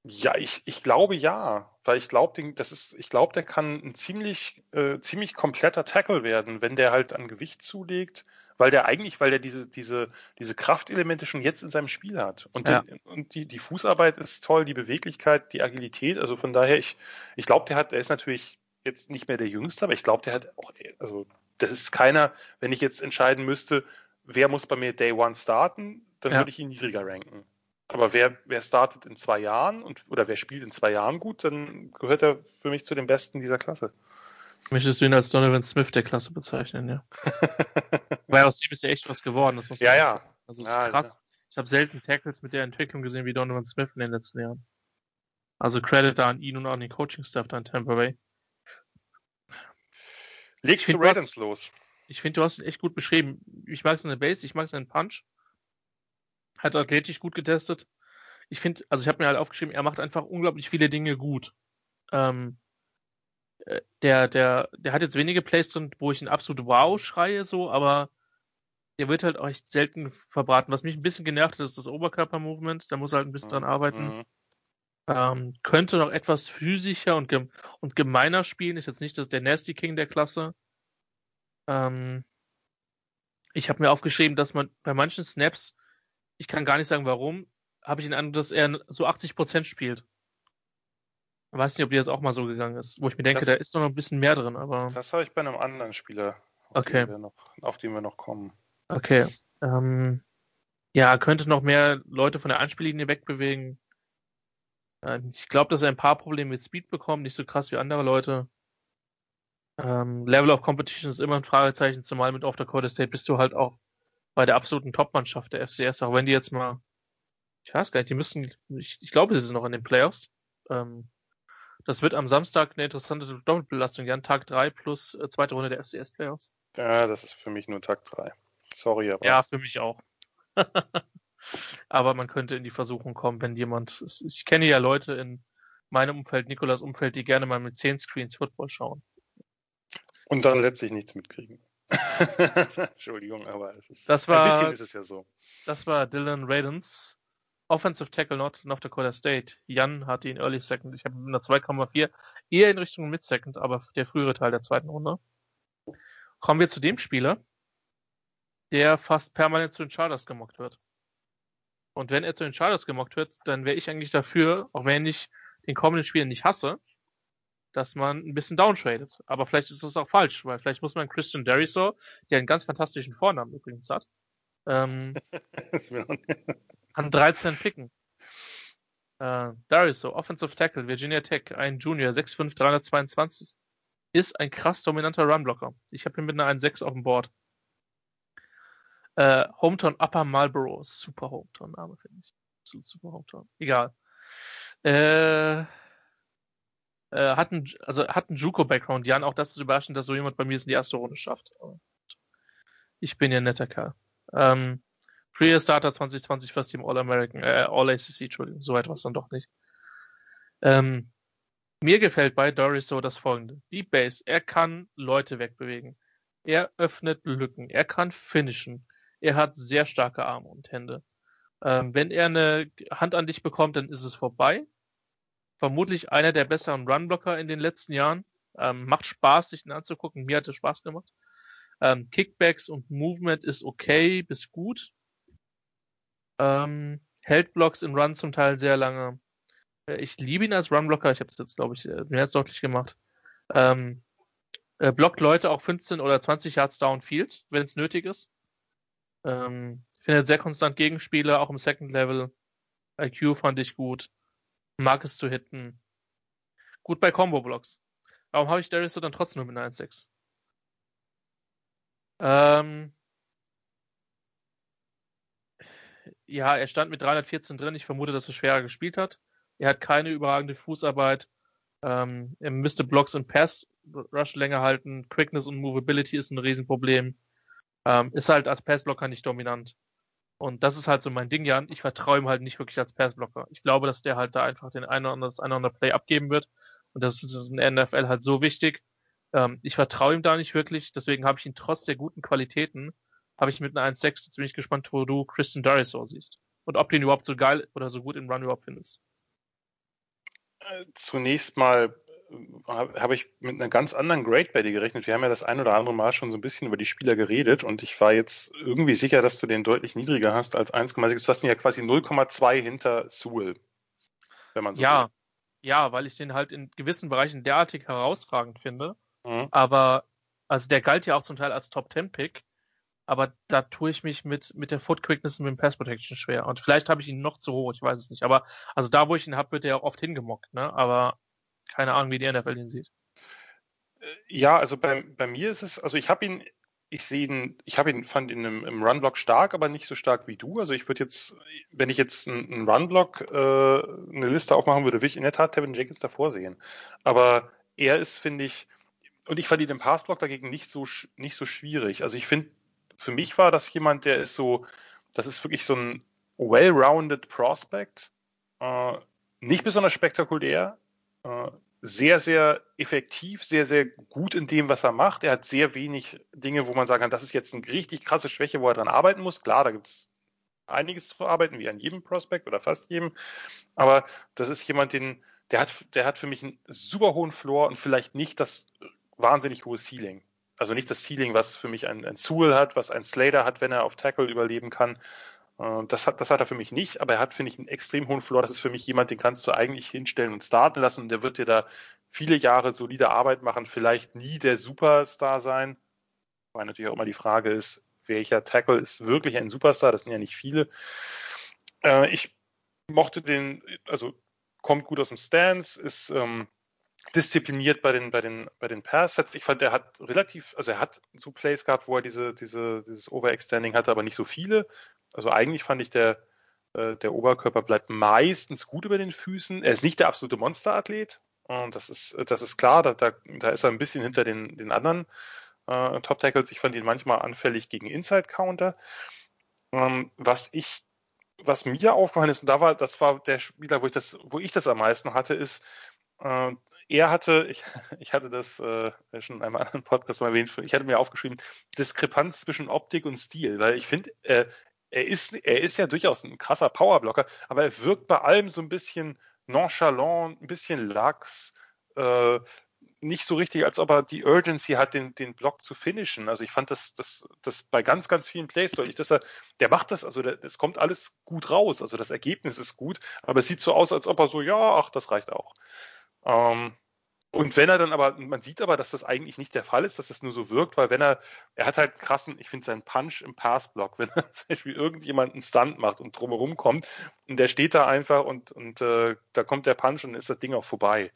Ja, ich, ich glaube ja, weil ich glaube, das ist, ich glaube, der kann ein ziemlich, äh, ziemlich kompletter Tackle werden, wenn der halt an Gewicht zulegt, weil der eigentlich, weil der diese, diese, diese Kraftelemente schon jetzt in seinem Spiel hat. Und, ja. den, und die, die Fußarbeit ist toll, die Beweglichkeit, die Agilität. Also von daher, ich, ich glaube, der hat, der ist natürlich jetzt nicht mehr der Jüngste, aber ich glaube, der hat auch, also das ist keiner, wenn ich jetzt entscheiden müsste, wer muss bei mir Day One starten, dann ja. würde ich ihn niedriger ranken. Aber wer, wer startet in zwei Jahren und oder wer spielt in zwei Jahren gut, dann gehört er für mich zu den Besten dieser Klasse. Möchtest du ihn als Donovan Smith der Klasse bezeichnen, ja? Weil aus dem ist ja echt was geworden. Das muss ja, ja. Sagen. Also ist ja, krass. Ja. Ich habe selten Tackles mit der Entwicklung gesehen wie Donovan Smith in den letzten Jahren. Also Credit da an ihn und auch an den Coaching-Staff da in Tampa Bay. Leg zu Radens los. Ich finde, du hast ihn echt gut beschrieben. Ich mag seine Base, ich mag seinen Punch. Hat athletisch gut getestet. Ich finde, also ich habe mir halt aufgeschrieben, er macht einfach unglaublich viele Dinge gut. Ähm, äh, der, der, der hat jetzt wenige Plays drin, wo ich ihn absolut wow schreie, so, aber der wird halt auch echt selten verbraten. Was mich ein bisschen genervt hat, ist das Oberkörper-Movement. Da muss er halt ein bisschen dran arbeiten. Mhm. Ähm, könnte noch etwas physischer und, gem und gemeiner spielen. Ist jetzt nicht das, der Nasty King der Klasse. Ähm, ich habe mir aufgeschrieben, dass man bei manchen Snaps, ich kann gar nicht sagen warum, habe ich den Eindruck, dass er so 80% spielt. Ich weiß nicht, ob dir das auch mal so gegangen ist, wo ich mir denke, das, da ist noch ein bisschen mehr drin, aber. Das habe ich bei einem anderen Spieler auf Okay. wir noch, auf die wir noch kommen. Okay. Ähm, ja, könnte noch mehr Leute von der Anspiellinie wegbewegen. Ähm, ich glaube, dass er ein paar Probleme mit Speed bekommt, nicht so krass wie andere Leute. Ähm, Level of Competition ist immer ein Fragezeichen, zumal mit Off Dakota State bist du halt auch bei der absoluten Top-Mannschaft der FCS, auch wenn die jetzt mal, ich weiß gar nicht, die müssen, ich, ich glaube, sie sind noch in den Playoffs. Ähm, das wird am Samstag eine interessante Doppelbelastung, ja, Tag 3 plus äh, zweite Runde der FCS Playoffs. Ja, das ist für mich nur Tag 3. Sorry, aber Ja, für mich auch. Aber man könnte in die Versuchung kommen, wenn jemand, ich kenne ja Leute in meinem Umfeld, Nikolas Umfeld, die gerne mal mit 10 Screens Football schauen. und dann letztlich nichts mitkriegen. Entschuldigung, aber es ist Das ein war- bisschen ist es ja so. Das war Dylan Radens, Offensive Tackle Not North Dakota State. Jan hatte ihn Early Second. Ich habe der 2,4 eher in Richtung Mid Second, aber der frühere Teil der zweiten Runde. Kommen wir zu dem Spieler, der fast permanent zu den Chargers gemockt wird. Und wenn er zu den Chargers gemockt wird, dann wäre ich eigentlich dafür, auch wenn ich den kommenden Spieler nicht hasse, dass man ein bisschen downtradet. Aber vielleicht ist das auch falsch, weil vielleicht muss man Christian Derisor, der einen ganz fantastischen Vornamen übrigens hat, ähm, An 13 picken. Äh, Dariso, Offensive Tackle, Virginia Tech, ein Junior, 6'5", 322. Ist ein krass dominanter Runblocker. Ich habe ihn mit einer 1,6 auf dem Board. Äh, Hometown Upper Marlboro, super Hometown-Name, finde ich. Super Hometown. Egal. Äh, äh, hat einen, also hat einen Juco-Background, Jan, auch das ist überraschend, dass so jemand bei mir es in die erste Runde schafft. Ich bin ja ein netter Kerl. Ähm, Free Starter 2020 First Team All-American, äh, All-ACC, Entschuldigung, soweit war es dann doch nicht. Ähm, mir gefällt bei Doris so das folgende. Deep Base, er kann Leute wegbewegen. Er öffnet Lücken. Er kann finishen. Er hat sehr starke Arme und Hände. Ähm, wenn er eine Hand an dich bekommt, dann ist es vorbei. Vermutlich einer der besseren Runblocker in den letzten Jahren. Ähm, macht Spaß, sich ihn anzugucken. Mir hat es Spaß gemacht. Ähm, Kickbacks und Movement ist okay bis gut. Ähm, hält Blocks in Run zum Teil sehr lange. Äh, Ich liebe ihn als Runblocker. Ich habe das jetzt, glaube ich, äh, mehr als deutlich gemacht. Ähm, äh, blockt Leute auch 15 oder 20 Yards downfield, wenn es nötig ist. Ähm, findet sehr konstant Gegenspieler, auch im Second Level. IQ fand ich gut. Mag es zu hitten. Gut bei Combo-Blocks. Warum habe ich Darius dann trotzdem nur mit einer 1,6? Ähm, ja, er stand mit 314 drin. Ich vermute, dass er schwerer gespielt hat. Er hat keine überragende Fußarbeit. Ähm, er müsste Blocks und Pass Rush länger halten. Quickness und Movability ist ein Riesenproblem. Ähm, ist halt als Passblocker nicht dominant. Und das ist halt so mein Ding, Jan. Ich vertraue ihm halt nicht wirklich als Passblocker. Ich glaube, dass der halt da einfach den einen oder anderen, das eine oder andere Play abgeben wird. Und das ist in der NFL halt so wichtig. Ähm, ich vertraue ihm da nicht wirklich. Deswegen habe ich ihn trotz der guten Qualitäten, habe ich mit einer 1.6, jetzt bin ich gespannt, wo du Christian Darisor siehst. Und ob du ihn überhaupt so geil oder so gut in Run überhaupt findest. Zunächst mal habe hab ich mit einer ganz anderen Grade bei dir gerechnet. Wir haben ja das ein oder andere Mal schon so ein bisschen über die Spieler geredet und ich war jetzt irgendwie sicher, dass du den deutlich niedriger hast als 1,6. Du hast ihn ja quasi 0,2 hinter Sewell. Wenn man so ja, will. ja, weil ich den halt in gewissen Bereichen derartig herausragend finde. Mhm. Aber, also der galt ja auch zum Teil als Top 10 Pick. Aber da tue ich mich mit, mit der Foot Quickness und mit dem Pass Protection schwer. Und vielleicht habe ich ihn noch zu hoch, ich weiß es nicht. Aber, also da, wo ich ihn habe, wird er auch oft hingemockt, ne? Aber keine Ahnung, wie die NFL ihn sieht. Ja, also bei, bei mir ist es, also ich habe ihn, ich sehe ihn, ich habe ihn, fand ihn im, im Runblock stark, aber nicht so stark wie du. Also ich würde jetzt, wenn ich jetzt einen, einen Runblock äh, eine Liste aufmachen würde, würde ich in der Tat Tevin Jenkins davor sehen. Aber er ist, finde ich, und ich fand ihn im Passblock dagegen nicht so nicht so schwierig. Also ich finde, für mich war das jemand, der ist so, das ist wirklich so ein well-rounded Prospect, äh, nicht besonders spektakulär, äh, sehr, sehr effektiv, sehr, sehr gut in dem, was er macht. Er hat sehr wenig Dinge, wo man sagen kann, das ist jetzt eine richtig krasse Schwäche, wo er dran arbeiten muss. Klar, da gibt es einiges zu arbeiten, wie an jedem Prospect oder fast jedem. Aber das ist jemand, den, der hat, der hat für mich einen super hohen Floor und vielleicht nicht das wahnsinnig hohe Ceiling. Also nicht das Ceiling, was für mich ein, ein Sewell hat, was ein Slater hat, wenn er auf Tackle überleben kann. Äh, Das hat, das hat er für mich nicht, aber er hat, finde ich, einen extrem hohen Floor. Das ist für mich jemand, den kannst du eigentlich hinstellen und starten lassen und der wird dir da viele Jahre solide Arbeit machen, vielleicht nie der Superstar sein. Weil natürlich auch immer die Frage ist, welcher Tackle ist wirklich ein Superstar? Das sind ja nicht viele. Äh, ich mochte den, also kommt gut aus dem Stance, ist ähm, diszipliniert bei den, bei den, bei den Pass-Sets. Ich fand, er hat relativ, also er hat so Plays gehabt, wo er diese, diese, dieses Overextending hatte, aber nicht so viele. Also eigentlich fand ich, der, äh, der Oberkörper bleibt meistens gut über den Füßen. Er ist nicht der absolute Monsterathlet. Und das ist, das ist klar, da, da, da ist er ein bisschen hinter den, den anderen äh, Top Tackles. Ich fand ihn manchmal anfällig gegen Inside Counter. Ähm, was ich, was mir aufgefallen ist, und da war, das war der Spieler, wo ich das, wo ich das am meisten hatte, ist, äh, er hatte, ich, ich hatte das äh, schon in einem anderen Podcast mal erwähnt, ich hatte mir aufgeschrieben, Diskrepanz zwischen Optik und Stil, weil ich finde, äh, er ist, er ist ja durchaus ein krasser Powerblocker, aber er wirkt bei allem so ein bisschen nonchalant, ein bisschen lax, äh, nicht so richtig, als ob er die Urgency hat, den, den Block zu finishen. Also ich fand das, das, das bei ganz, ganz vielen Plays deutlich, dass er, der macht das, also es kommt alles gut raus, also das Ergebnis ist gut, aber es sieht so aus, als ob er so, ja, ach, das reicht auch. Ähm, und wenn er dann aber, man sieht aber, dass das eigentlich nicht der Fall ist, dass das nur so wirkt, weil wenn er, er hat halt krassen, ich finde seinen Punch im Passblock, wenn er zum Beispiel irgendjemand einen Stunt macht und drumherum kommt und der steht da einfach und, und äh, da kommt der Punch und ist das Ding auch vorbei.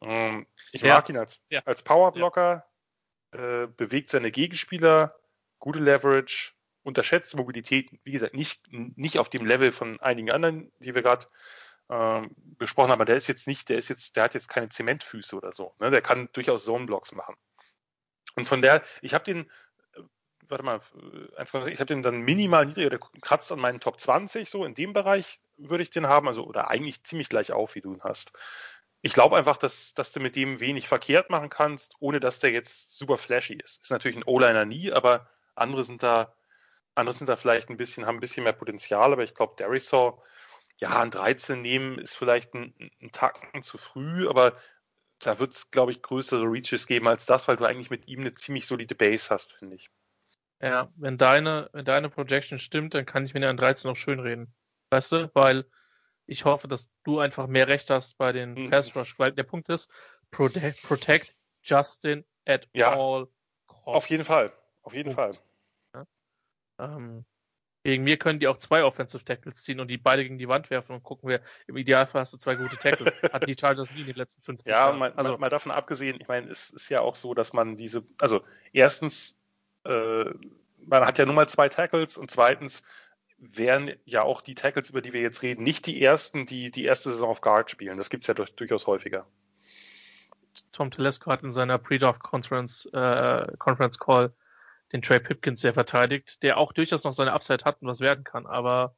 Ähm, ich ja. mag ihn als, ja. als Powerblocker, ja. äh, bewegt seine Gegenspieler, gute Leverage, unterschätzt Mobilität, wie gesagt, nicht, nicht auf dem Level von einigen anderen, die wir gerade ähm, besprochen haben, aber der ist jetzt nicht, der ist jetzt, der hat jetzt keine Zementfüße oder so. Ne? Der kann durchaus Zone-Blocks machen. Und von der, ich habe den, äh, warte mal, äh, ich habe den dann minimal niedriger, der kratzt an meinen Top 20, so in dem Bereich würde ich den haben, also oder eigentlich ziemlich gleich auf, wie du ihn hast. Ich glaube einfach, dass, dass du mit dem wenig verkehrt machen kannst, ohne dass der jetzt super flashy ist. Ist natürlich ein O-Liner nie, aber andere sind da, andere sind da vielleicht ein bisschen, haben ein bisschen mehr Potenzial, aber ich glaube, Darisaw, ja, ein 13 nehmen ist vielleicht ein, ein Tacken zu früh, aber da wird es, glaube ich, größere Reaches geben als das, weil du eigentlich mit ihm eine ziemlich solide Base hast, finde ich. Ja, wenn deine, wenn deine Projection stimmt, dann kann ich mir an 13 noch schön reden. Weißt du? Weil ich hoffe, dass du einfach mehr Recht hast bei den mhm. Pass Rush, weil der Punkt ist, protect, protect Justin at ja, all costs. Auf jeden Fall. Auf jeden Punkt. Fall. Ja? Ähm, Gegen mir können die auch zwei Offensive Tackles ziehen und die beide gegen die Wand werfen und gucken wir, im Idealfall hast du zwei gute Tackle. Hatten die Chargers nie in den letzten 50 ja, Jahren. Ja, mal, also, mal davon abgesehen, ich meine, es ist ja auch so, dass man diese, also erstens, äh, man hat ja nun mal zwei Tackles und zweitens wären ja auch die Tackles, über die wir jetzt reden, nicht die ersten, die die erste Saison auf Guard spielen. Das gibt's ja durch, durchaus häufiger. Tom Telesco hat in seiner Pre-Draft Conference, äh, Conference Call den Trey Pipkins sehr verteidigt, der auch durchaus noch seine Upside hat und was werden kann, aber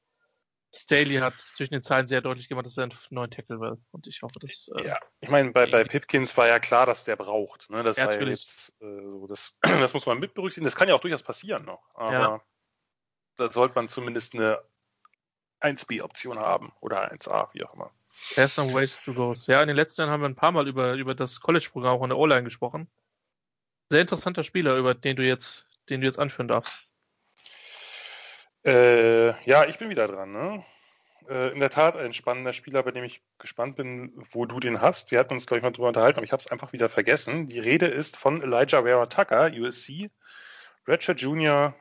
Staley hat zwischen den Zeilen sehr deutlich gemacht, dass er einen neuen Tackle will. Und ich hoffe, dass. Äh, ja, ich meine, bei, bei Pipkins war ja klar, dass der braucht. Ne? Das ja, jetzt, äh, so, das, das muss man mit berücksichtigen. Das kann ja auch durchaus passieren noch. Aber ja. da sollte man zumindest eine 1B-Option haben oder 1A, wie auch immer. There's some ways to go. Ja, in den letzten Jahren haben wir ein paar Mal über, über das College-Programm auch an der O-Line gesprochen. Sehr interessanter Spieler, über den du jetzt den du jetzt anführen darfst. Äh, ja, ich bin wieder dran. Ne? Äh, in der Tat ein spannender Spieler, bei dem ich gespannt bin, wo du den hast. Wir hatten uns, glaube ich, mal drüber unterhalten, aber ich habe es einfach wieder vergessen. Die Rede ist von Elijah Vera Tucker, USC, Redshirt Junior,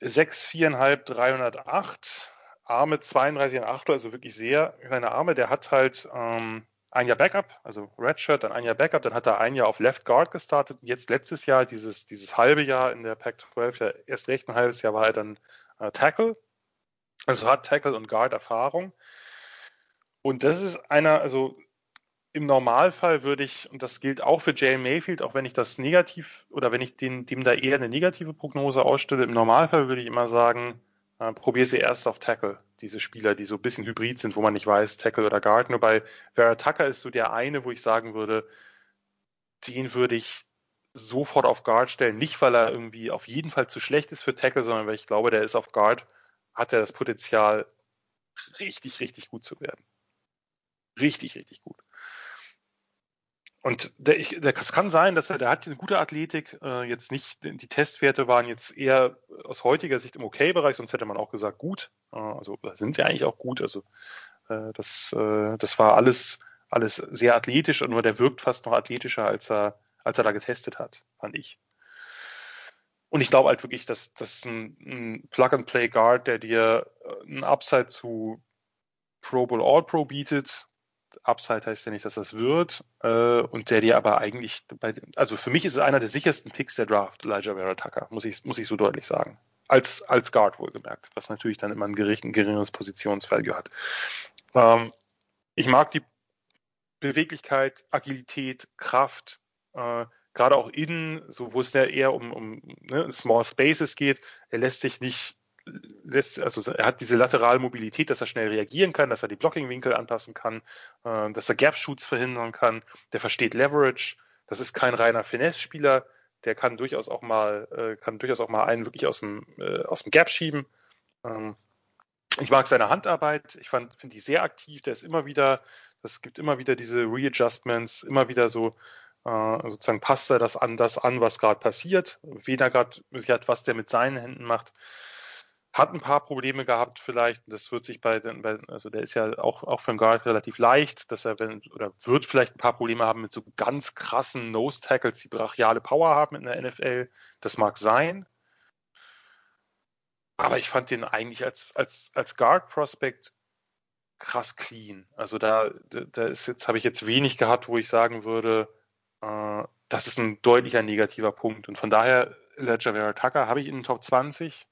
6,4,5, 308, Arme 32,8, also wirklich sehr kleine Arme. Der hat halt ähm, ein Jahr Backup, also Redshirt, dann ein Jahr Backup, dann hat er ein Jahr auf Left Guard gestartet. Jetzt letztes Jahr, dieses, dieses halbe Jahr in der Pac-12, ja, erst recht ein halbes Jahr war er dann äh, Tackle. Also hat Tackle und Guard Erfahrung. Und das ist einer, also im Normalfall würde ich, und das gilt auch für Jay Mayfield, auch wenn ich das negativ oder wenn ich den, dem da eher eine negative Prognose ausstelle, im Normalfall würde ich immer sagen, äh, probier sie erst auf Tackle, diese Spieler, die so ein bisschen hybrid sind, wo man nicht weiß, Tackle oder Guard. Nur bei Vera Tucker ist so der eine, wo ich sagen würde, den würde ich sofort auf Guard stellen. Nicht, weil er irgendwie auf jeden Fall zu schlecht ist für Tackle, sondern weil ich glaube, der ist auf Guard, hat er das Potenzial, richtig, richtig gut zu werden. Richtig, richtig gut. Und der, ich, der, das kann sein, dass er, der hat eine gute Athletik, äh, jetzt nicht, die Testwerte waren jetzt eher aus heutiger Sicht im Okay-Bereich, sonst hätte man auch gesagt gut. Äh, also sind sie eigentlich auch gut. Also äh, das, äh, das war alles, alles sehr athletisch und nur der wirkt fast noch athletischer, als er, als er da getestet hat, fand ich. und ich glaube halt wirklich, dass das ein, ein Plug-and-Play-Guard, der dir äh, ein Upside zu Pro Bowl All-Pro bietet. Upside heißt ja nicht, dass das wird. Äh, und der dir aber eigentlich, bei, also für mich ist es einer der sichersten Picks der Draft, Elijah Vera Tucker, muss ich, muss ich so deutlich sagen. Als, als Guard wohlgemerkt, was natürlich dann immer ein, gering, geringeres Positionsvalue hat. Ähm, ich mag die Beweglichkeit, Agilität, Kraft, äh, gerade auch innen, so wo es ja eher um, um ne, Small Spaces geht, er lässt sich nicht, lässt, also er hat diese laterale Mobilität, dass er schnell reagieren kann, dass er die Blocking-Winkel anpassen kann, äh, dass er Gap-Shoots verhindern kann, der versteht Leverage, das ist kein reiner Finesse-Spieler, der kann durchaus auch mal, äh, kann durchaus auch mal einen wirklich aus dem, äh, aus dem Gap schieben. Ähm, ich mag seine Handarbeit, ich finde die sehr aktiv, der ist immer wieder, es gibt immer wieder diese Readjustments, immer wieder so äh, sozusagen passt er das an das an, was gerade passiert, wen er gerade was der mit seinen Händen macht. Hat ein paar Probleme gehabt vielleicht. Das wird sich bei, den, bei also der ist ja auch, auch für einen Guard relativ leicht, dass er wenn, oder wird vielleicht ein paar Probleme haben mit so ganz krassen Nose Tackles, die brachiale Power haben in der NFL. Das mag sein. Aber ich fand den eigentlich als, als, als Guard Prospect krass clean. Also da, da ist jetzt, habe ich jetzt wenig gehabt, wo ich sagen würde, äh, das ist ein deutlicher negativer Punkt. Und von daher, Ledger Tucker habe ich in den Top 20.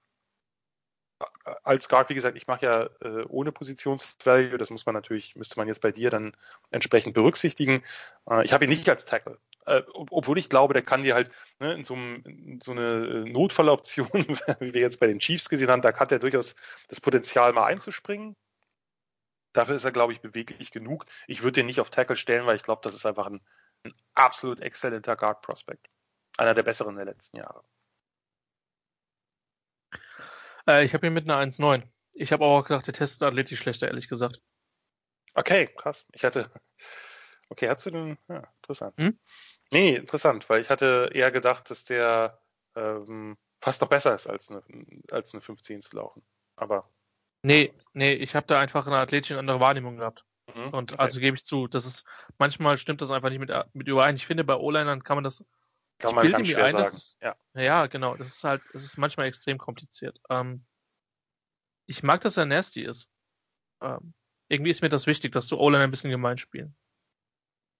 Als Guard, wie gesagt, ich mache ja äh, ohne Positionsvalue, das muss man natürlich, müsste man jetzt bei dir dann entsprechend berücksichtigen. Äh, ich habe ihn nicht als Tackle. Äh, obwohl ich glaube, der kann dir halt ne, in, so einem, in so eine Notfalloption, wie wir jetzt bei den Chiefs gesehen haben, da hat er durchaus das Potenzial, mal einzuspringen. Dafür ist er, glaube ich, beweglich genug. Ich würde den nicht auf Tackle stellen, weil ich glaube, das ist einfach ein, ein absolut exzellenter Guard Prospect. Einer der besseren der letzten Jahre. Äh, ich habe ihn mit einer 1,9. Ich habe auch gedacht, der Test ist athletisch schlechter, ehrlich gesagt. Okay, krass. Ich hatte. Okay, hast du den. Ja, interessant. Hm? Nee, interessant, weil ich hatte eher gedacht, dass der ähm, fast noch besser ist, als eine, als eine 15 zu laufen. Aber. Nee, nee, ich habe da einfach eine athletische andere Wahrnehmung gehabt. Mhm, und okay. also gebe ich zu, das ist, manchmal stimmt das einfach nicht mit, mit überein. Ich finde, bei O-Linern kann man das, kann man ganz schwer ein, sagen. Ist, ja. ja, genau, das ist halt, das ist manchmal extrem kompliziert. Ähm, ich mag, dass er nasty ist. Ähm, irgendwie ist mir das wichtig, dass du O-Liner ein bisschen gemein spielen.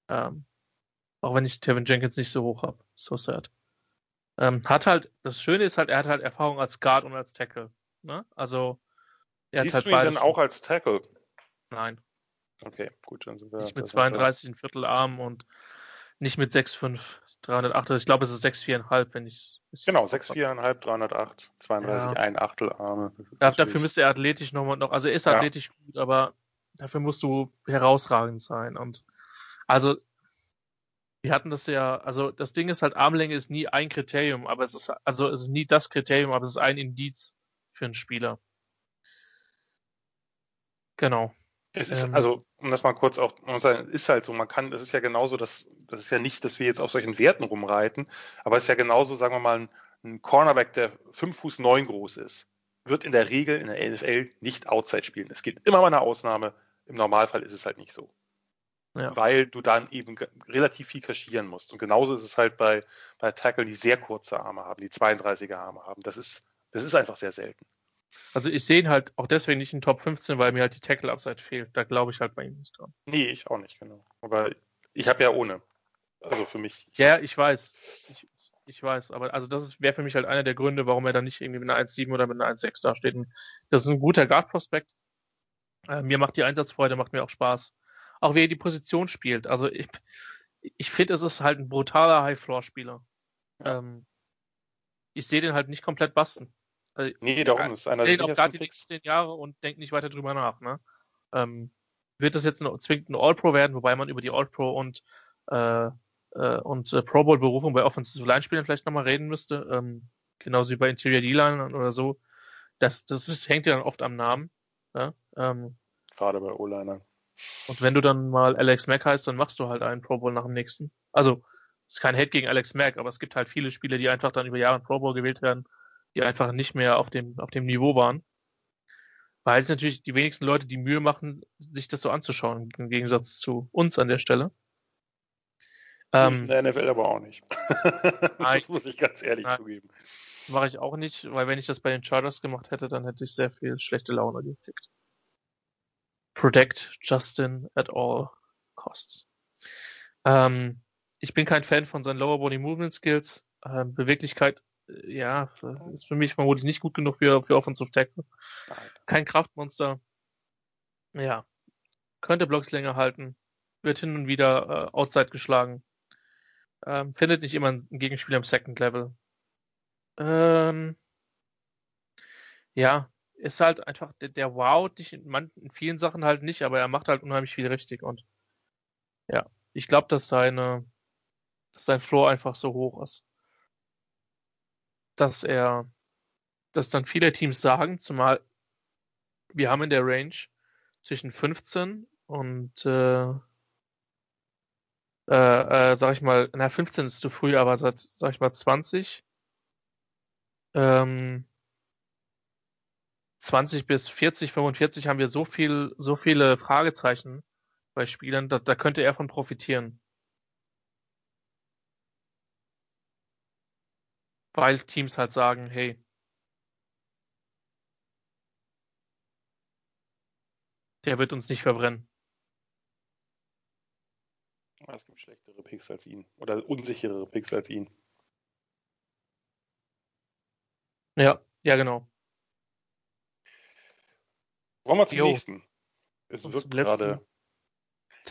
Ähm, auch wenn ich Tevin Jenkins nicht so hoch habe. So sad. Ähm, hat halt, das Schöne ist halt, er hat halt Erfahrung als Guard und als Tackle. Ne? Also, er Siehst hat halt du ihn dann auch als Tackle? Nein. Okay, gut, dann sind wir. Nicht mit 32 ein Viertel Arm und nicht mit 6,5, 308. Ich glaube, es ist 6,4,5, wenn ich es. Genau, 6,4,5, 308, 32, ja. ein Achtel Arme. Ja, dafür müsste er athletisch noch, noch also er ist athletisch ja. gut, aber dafür musst du herausragend sein. Und also, wir hatten das ja, also das Ding ist halt, Armlänge ist nie ein Kriterium, aber es ist, also es ist nie das Kriterium, aber es ist ein Indiz für einen Spieler. Genau. Es ist, ähm, also, um das mal kurz auch, ist halt so, man kann, das ist ja genauso, dass, das ist ja nicht, dass wir jetzt auf solchen Werten rumreiten, aber es ist ja genauso, sagen wir mal, ein, ein Cornerback, der 5 Fuß 9 groß ist, wird in der Regel in der NFL nicht Outside spielen. Es gibt immer mal eine Ausnahme, im Normalfall ist es halt nicht so. Ja. Weil du dann eben relativ viel kaschieren musst. Und genauso ist es halt bei, bei Tackle, die sehr kurze Arme haben, die 32er Arme haben. Das ist, das ist einfach sehr selten. Also ich sehe ihn halt auch deswegen nicht in Top 15, weil mir halt die Tackle-Upside fehlt. Da glaube ich halt bei ihm nicht dran. Nee, ich auch nicht, genau. Aber ich habe ja ohne. Also für mich. Ja, ich weiß. Ich, ich weiß. Aber also das wäre für mich halt einer der Gründe, warum er dann nicht irgendwie mit einer 1,7 oder mit einer 1,6 dasteht. Und das ist ein guter Guard-Prospekt. Äh, mir macht die Einsatzfreude, macht mir auch Spaß. Auch wie er die Position spielt. Also ich, ich finde, es ist halt ein brutaler High-Floor-Spieler. Ähm, ich sehe den halt nicht komplett basten. Also, nee, darum ist einer der auch gerade die nächsten zehn Jahre und denkt nicht weiter drüber nach. Ne? Ähm, wird das jetzt ein, zwingend ein All-Pro werden, wobei man über die All-Pro und, äh, äh, und äh, Pro Bowl-Berufung bei Offensive Line-Spielern vielleicht nochmal reden müsste. Ähm, genauso wie bei Interior D-Line oder so. Das, das ist, hängt ja dann oft am Namen. Ja? Ähm, gerade bei O-Linern. Und wenn du dann mal Alex Mack heißt, dann machst du halt einen Pro Bowl nach dem nächsten. Also, ist kein Hate gegen Alex Mack, aber es gibt halt viele Spieler, die einfach dann über Jahre Pro Bowl gewählt werden die einfach nicht mehr auf dem, auf dem Niveau waren. Weil es natürlich die wenigsten Leute die Mühe machen, sich das so anzuschauen, im Gegensatz zu uns an der Stelle. Ähm, in der NFL aber auch nicht. das muss ich ganz ehrlich nein. zugeben. Mache ich auch nicht, weil wenn ich das bei den Chargers gemacht hätte, dann hätte ich sehr viel schlechte Laune gekriegt. Protect Justin at all costs. Ähm, ich bin kein Fan von seinen Lower Body Movement Skills. Ähm, Beweglichkeit, ja, ist für mich vermutlich nicht gut genug für, für Offensive Tackle. Kein Kraftmonster. Ja. Könnte Blocks länger halten. Wird hin und wieder äh, outside geschlagen. Ähm, findet nicht immer einen Gegenspieler im Second Level. Ähm, ja, ist halt einfach, der, der wow dich in, man, in vielen Sachen halt nicht, aber er macht halt unheimlich viel richtig und ja, ich glaube, dass seine, dass sein Floor einfach so hoch ist, dass er, dass dann viele Teams sagen, zumal wir haben in der Range zwischen 15 und äh, äh, äh, sag ich mal, na 15 ist zu früh, aber seit, sag ich mal, 20 ähm, 20 bis 40, 45 haben wir so viel, so viele Fragezeichen bei Spielern, da, da könnte er von profitieren. Weil Teams halt sagen, hey, der wird uns nicht verbrennen. Es gibt schlechtere Picks als ihn. Oder unsicherere Picks als ihn. Ja, ja, genau. Wollen wir zum jo. nächsten? Es Und wird gerade.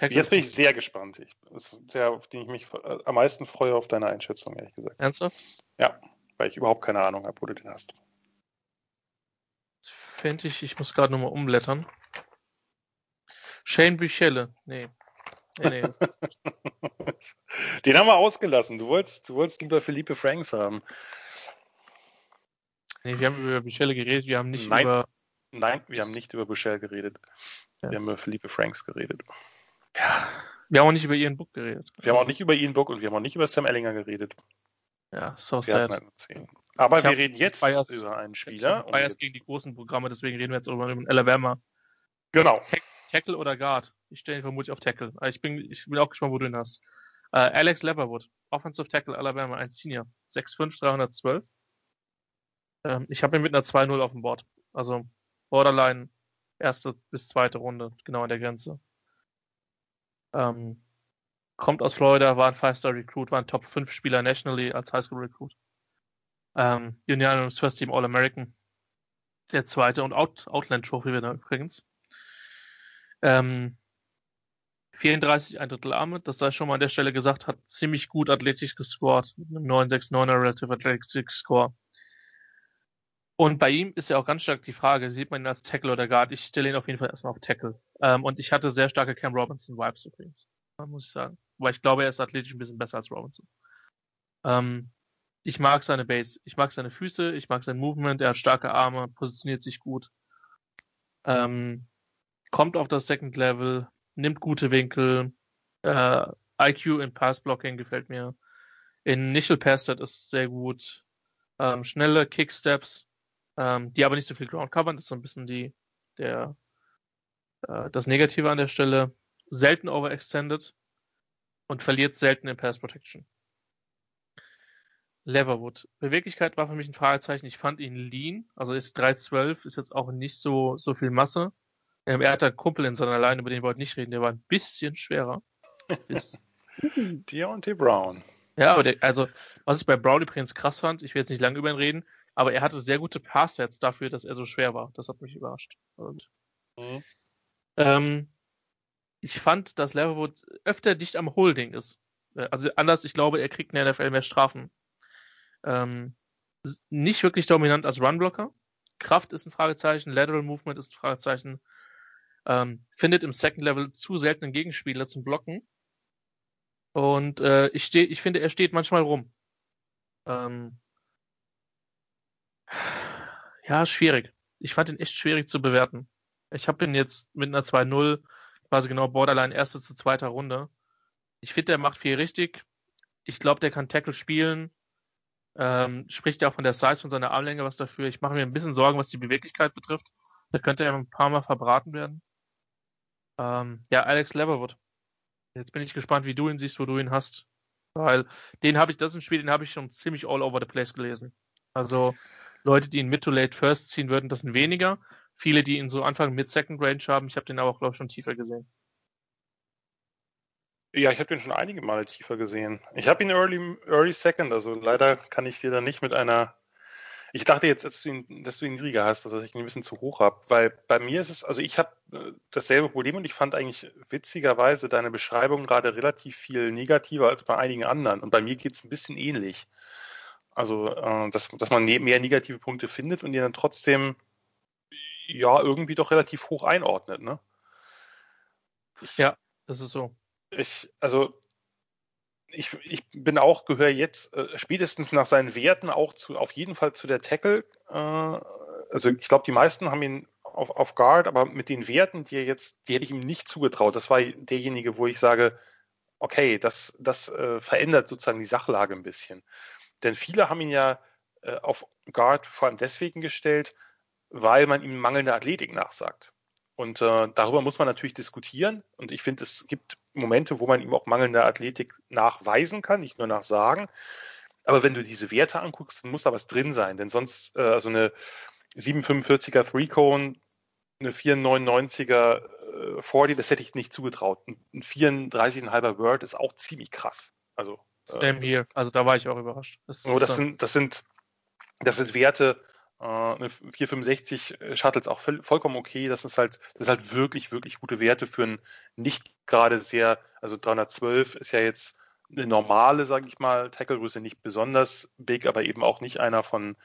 Jetzt bin ich sehr gespannt. Ich, das ist der, auf den ich mich äh, am meisten freue auf deine Einschätzung, ehrlich gesagt. Ernsthaft? Ja, weil ich überhaupt keine Ahnung habe, wo du den hast. Fände ich, ich muss gerade nochmal umblättern. Shane Bichelle. Nee. Nee, nee. den haben wir ausgelassen. Du wolltest, du wolltest lieber Philippe Franks haben. Nee, wir haben über Bichelle geredet, wir haben nicht Nein. über. Nein, wir haben nicht über Bichelle geredet. Ja. Wir haben über Philippe Franks geredet. Ja. Wir haben auch nicht über Ian Book geredet. Wir haben auch nicht über Ian Book und wir haben auch nicht über Sam Ellinger geredet. Ja, so sad. Aber ich wir reden jetzt Bias, über einen Spieler. Bias gegen die großen Programme, deswegen reden wir jetzt über Alabama. Genau. Tackle oder Guard? Ich stelle ihn vermutlich auf Tackle. Ich bin, ich bin auch gespannt, wo du ihn hast. Uh, Alex Leverwood, Offensive Tackle Alabama, ein Senior. 6'5, 312. Ähm, ich habe ihn mit einer 2-0 auf dem Board. Also Borderline erste bis zweite Runde, genau an der Grenze. Ähm, kommt aus Florida, war ein Five-Star-Recruit, war ein Top-5-Spieler nationally als Highschool-Recruit. Ähm, Unanimous First Team All-American. Der zweite und Out Outland Trophy wieder übrigens. Ähm, 34, ein Drittel Arme, das sei schon mal an der Stelle gesagt, hat ziemlich gut athletisch gescored, mit einem 969er Relative Athletic Score. Und bei ihm ist ja auch ganz stark die Frage, sieht man ihn als Tackle oder Guard? Ich stelle ihn auf jeden Fall erstmal auf Tackle. Ähm, und ich hatte sehr starke Cam Robinson-Vibes übrigens, muss ich sagen. Weil ich glaube, er ist athletisch ein bisschen besser als Robinson. Ähm, ich mag seine Base, ich mag seine Füße, ich mag sein Movement, er hat starke Arme, positioniert sich gut. Ähm, kommt auf das Second Level, nimmt gute Winkel, äh, IQ in Pass Blocking gefällt mir. In Initial Pass Set ist sehr gut. Ähm, schnelle Kicksteps, ähm, die aber nicht so viel Ground covern. Das ist so ein bisschen die, der, äh, das Negative an der Stelle. Selten overextended und verliert selten in Pass Protection. Leverwood. Beweglichkeit war für mich ein Fragezeichen. Ich fand ihn lean, also ist 312, ist jetzt auch nicht so, so viel Masse. Ähm, er hat einen Kumpel in seiner Line, über den wollte nicht reden, der war ein bisschen schwerer. Deontay Brown. Ja, aber der, also, was ich bei Brown übrigens krass fand, ich will jetzt nicht lange über ihn reden, aber er hatte sehr gute Passsets dafür, dass er so schwer war. Das hat mich überrascht. Und, mhm. ähm, ich fand, dass Leverwood öfter dicht am Holding ist. Äh, also anders, ich glaube, er kriegt in der NFL mehr Strafen. Ähm, nicht wirklich dominant als Runblocker. Kraft ist ein Fragezeichen, Lateral Movement ist ein Fragezeichen. Ähm, findet im Second Level zu selten einen Gegenspieler zum Blocken. Und äh, ich, steh, ich finde, er steht manchmal rum. Ähm, ja, schwierig. Ich fand ihn echt schwierig zu bewerten. Ich habe ihn jetzt mit einer 2-0, quasi genau Borderline erste zu zweiter Runde. Ich finde, der macht viel richtig. Ich glaube, der kann Tackle spielen. Ähm, spricht ja auch von der Size von seiner Armlänge was dafür. Ich mache mir ein bisschen Sorgen, was die Beweglichkeit betrifft. Da könnte er ein paar Mal verbraten werden. Ähm, ja, Alex Leverwood. Jetzt bin ich gespannt, wie du ihn siehst, wo du ihn hast. Weil den habe ich, das ist ein Spiel, den habe ich schon ziemlich all over the place gelesen. Also Leute, die ihn Mid to Late First ziehen würden, das sind weniger. Viele, die ihn so Anfang Mid Second Range haben, ich habe den aber auch, glaube ich, schon tiefer gesehen. Ja, ich habe den schon einige Male tiefer gesehen. Ich habe ihn Early, Early Second, also leider kann ich dir da nicht mit einer. Ich dachte jetzt, dass du ihn, dass du ihn niedriger hast, also dass ich ihn ein bisschen zu hoch habe, weil bei mir ist es, also ich habe äh, dasselbe Problem und ich fand eigentlich witzigerweise deine Beschreibung gerade relativ viel negativer als bei einigen anderen und bei mir geht es ein bisschen ähnlich. Also, äh, dass, dass man ne-, mehr negative Punkte findet und die dann trotzdem ja irgendwie doch relativ hoch einordnet, ne? Ja, das ist so ich, also ich, ich bin auch, gehöre jetzt äh, spätestens nach seinen Werten auch zu, auf jeden Fall zu der Tackle. Äh, also ich glaube, die meisten haben ihn auf, auf Guard, aber mit den Werten, die er jetzt, die hätte ich ihm nicht zugetraut. Das war derjenige, wo ich sage, okay, das, das äh, verändert sozusagen die Sachlage ein bisschen. Denn viele haben ihn ja äh, auf Guard vor allem deswegen gestellt, weil man ihm mangelnde Athletik nachsagt. Und äh, darüber muss man natürlich diskutieren. Und ich finde, es gibt Momente, wo man ihm auch mangelnde Athletik nachweisen kann, nicht nur nachsagen. Aber wenn du diese Werte anguckst, dann muss da was drin sein. Denn sonst, äh, also eine 745er Three Cone, eine 499er äh, 40, das hätte ich nicht zugetraut. Ein 34,5er Word ist auch ziemlich krass. Also, äh, Same hier. Also da war ich auch überrascht. Das, oh, das, sind, das sind, das sind Werte, eine 465 Shuttles auch voll, vollkommen okay. Das ist halt, das ist halt wirklich, wirklich gute Werte für ein nicht gerade sehr, also 312 ist ja jetzt eine normale, sage ich mal, Tackle-Größe, nicht besonders big, aber eben auch nicht einer von